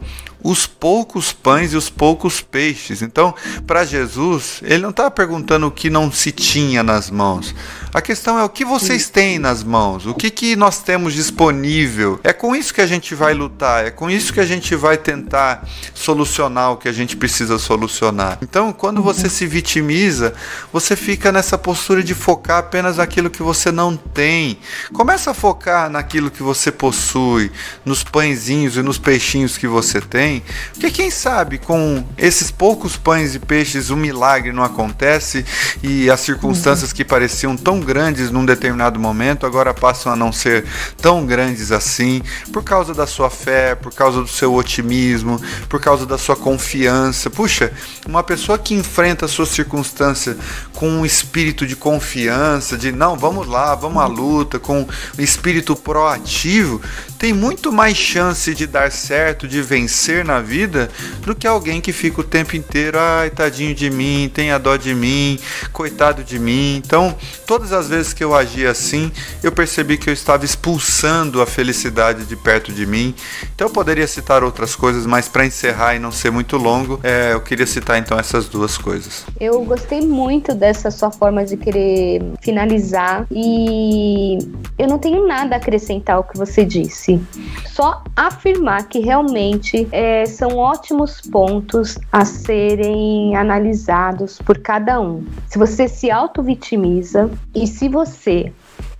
os poucos pães e os poucos peixes. Então, para Jesus, ele não está perguntando o que não se tinha nas mãos. A questão é o que vocês têm nas mãos, o que, que nós temos disponível. É com isso que a gente vai lutar, é com isso que a gente vai tentar solucionar o que a gente precisa solucionar. Então, quando você se vitimiza, você fica nessa postura de focar apenas naquilo que você não tem. Começa a focar naquilo que você possui, nos pãezinhos e nos peixinhos que você tem, porque quem sabe com esses poucos pães e peixes o um milagre não acontece e as circunstâncias que pareciam tão grandes num determinado momento, agora passam a não ser tão grandes assim, por causa da sua fé, por causa do seu otimismo, por causa da sua confiança. Puxa, uma pessoa que enfrenta a sua circunstância com um espírito de confiança, de não, vamos lá, vamos à luta, com um espírito proativo, tem muito mais chance de dar certo, de vencer na vida, do que alguém que fica o tempo inteiro, ai, tadinho de mim, tem a dó de mim, coitado de mim. Então, todas as vezes que eu agi assim, eu percebi que eu estava expulsando a felicidade de perto de mim. Então, eu poderia citar outras coisas, mas para encerrar e não ser muito longo, é, eu queria citar então essas duas coisas. Eu gostei muito dessa sua forma de querer finalizar e eu não tenho nada a acrescentar ao que você disse. Só afirmar que realmente é, são ótimos pontos a serem analisados por cada um. Se você se auto-vitimiza e se você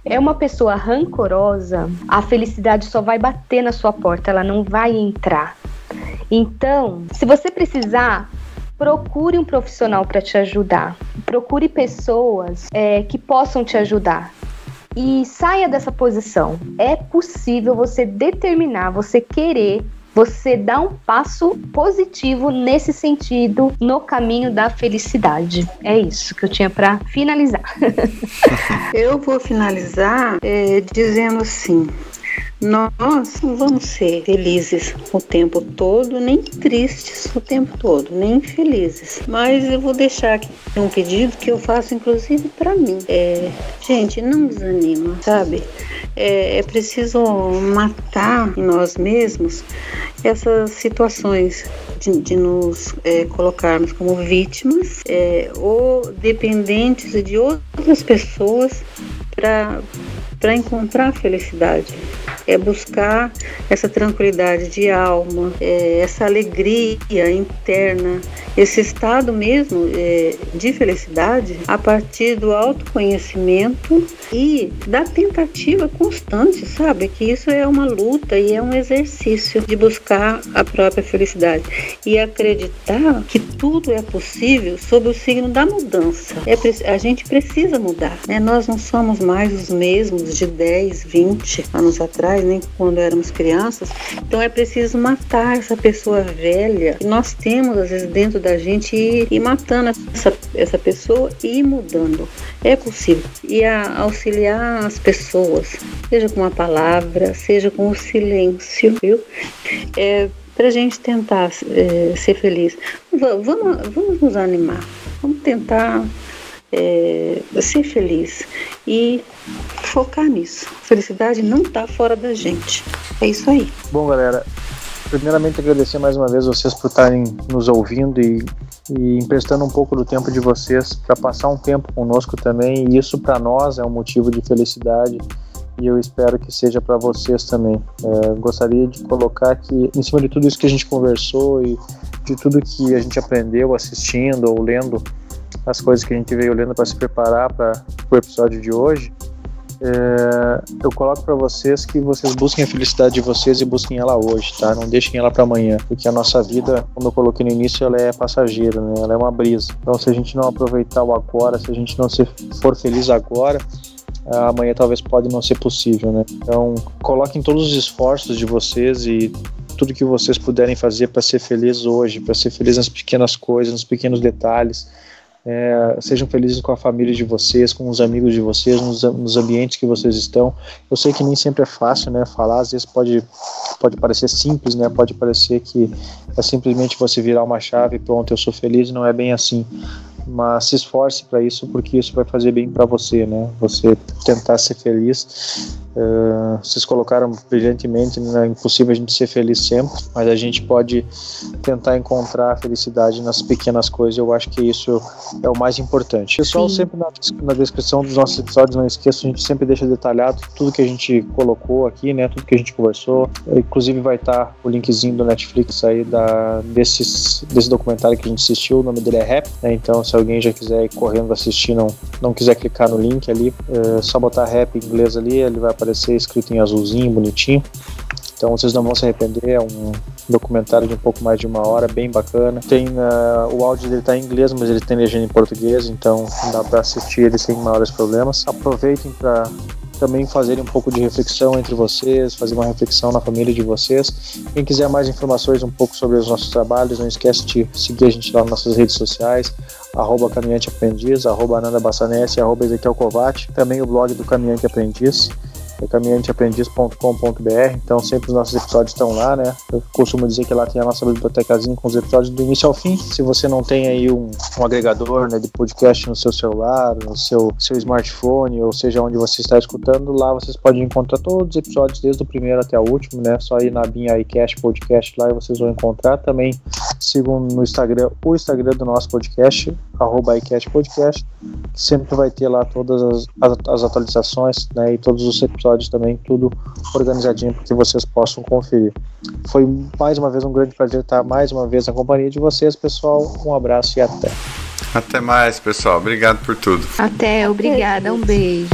é uma pessoa rancorosa, a felicidade só vai bater na sua porta, ela não vai entrar. Então, se você precisar, procure um profissional para te ajudar. Procure pessoas é, que possam te ajudar e saia dessa posição. É possível você determinar, você querer você dar um passo positivo nesse sentido no caminho da felicidade. É isso que eu tinha para finalizar. eu vou finalizar é, dizendo assim: nós não vamos ser felizes o tempo todo, nem tristes o tempo todo, nem felizes. Mas eu vou deixar aqui um pedido que eu faço inclusive para mim. É, gente, não desanima, sabe? É, é preciso matar em nós mesmos essas situações de, de nos é, colocarmos como vítimas é, ou dependentes de outras pessoas para para encontrar felicidade. É buscar essa tranquilidade de alma, é, essa alegria interna, esse estado mesmo é, de felicidade a partir do autoconhecimento e da tentativa constante, sabe? Que isso é uma luta e é um exercício de buscar a própria felicidade e acreditar que tudo é possível sob o signo da mudança. É, a gente precisa mudar, né? Nós não somos mais os mesmos de 10, 20 anos atrás, nem quando éramos crianças. Então é preciso matar essa pessoa velha que nós temos às vezes dentro da gente e ir matando essa, essa pessoa e mudando. É possível. E a, auxiliar as pessoas, seja com uma palavra, seja com o silêncio, viu? É, para a gente tentar é, ser feliz. Vamos, vamos nos animar, vamos tentar é, ser feliz e focar nisso. Felicidade não está fora da gente. É isso aí. Bom, galera, primeiramente agradecer mais uma vez vocês por estarem nos ouvindo e, e emprestando um pouco do tempo de vocês para passar um tempo conosco também. E isso para nós é um motivo de felicidade e eu espero que seja para vocês também. É, gostaria de colocar que, em cima de tudo isso que a gente conversou e de tudo que a gente aprendeu assistindo ou lendo as coisas que a gente veio lendo para se preparar para o episódio de hoje, é, eu coloco para vocês que vocês busquem a felicidade de vocês e busquem ela hoje, tá? Não deixem ela para amanhã, porque a nossa vida, como eu coloquei no início, ela é passageira, né? Ela é uma brisa. Então, se a gente não aproveitar o agora, se a gente não for feliz agora, amanhã talvez pode não ser possível, né? Então, coloquem todos os esforços de vocês e tudo que vocês puderem fazer para ser feliz hoje, para ser feliz nas pequenas coisas, nos pequenos detalhes é, sejam felizes com a família de vocês, com os amigos de vocês, nos, nos, ambientes que vocês estão. Eu sei que nem sempre é fácil, né? Falar às vezes pode, pode parecer simples, né? Pode parecer que é simplesmente você virar uma chave e pronto, eu sou feliz. Não é bem assim. Mas se esforce para isso, porque isso vai fazer bem para você, né? Você tentar ser feliz Uh, vocês colocaram brilhantemente, né? é impossível a gente ser feliz sempre, mas a gente pode tentar encontrar a felicidade nas pequenas coisas. Eu acho que isso é o mais importante. Pessoal, Sim. sempre na, na, descrição dos nossos episódios, não esqueça, a gente sempre deixa detalhado tudo que a gente colocou aqui, né? Tudo que a gente conversou. Inclusive vai estar o linkzinho do Netflix aí da, desses, desse documentário que a gente assistiu. O nome dele é Rap, né? Então, se alguém já quiser ir correndo assistir, não, não quiser clicar no link ali, é só botar Rap em inglês ali, ele vai aparecer escrito em azulzinho, bonitinho. Então vocês não vão se arrepender, é um documentário de um pouco mais de uma hora, bem bacana. Tem uh, o áudio dele tá em inglês, mas ele tem legenda em português, então dá para assistir ele sem maiores problemas. Aproveitem para também fazerem um pouco de reflexão entre vocês, fazer uma reflexão na família de vocês. Quem quiser mais informações um pouco sobre os nossos trabalhos, não esquece de seguir a gente lá nas nossas redes sociais, arroba Caminhante Aprendiz, arroba Ananda Bassanese, arroba Ezequiel Kovac, também o blog do Caminhante Aprendiz é caminhanteaprendiz.com.br, então sempre os nossos episódios estão lá, né? Eu costumo dizer que lá tem a nossa bibliotecazinha com os episódios do início ao fim. Se você não tem aí um, um agregador né, de podcast no seu celular, no seu, seu smartphone, ou seja, onde você está escutando, lá vocês podem encontrar todos os episódios, desde o primeiro até o último, né? Só ir na binha iCast Podcast lá e vocês vão encontrar. Também sigam no Instagram o Instagram do nosso podcast, arroba iCast Podcast, que sempre vai ter lá todas as, as, as atualizações, né? E todos os episódios também, tudo organizadinho para que vocês possam conferir. Foi mais uma vez um grande prazer estar mais uma vez na companhia de vocês, pessoal. Um abraço e até. Até mais, pessoal. Obrigado por tudo. Até, obrigada. Um beijo.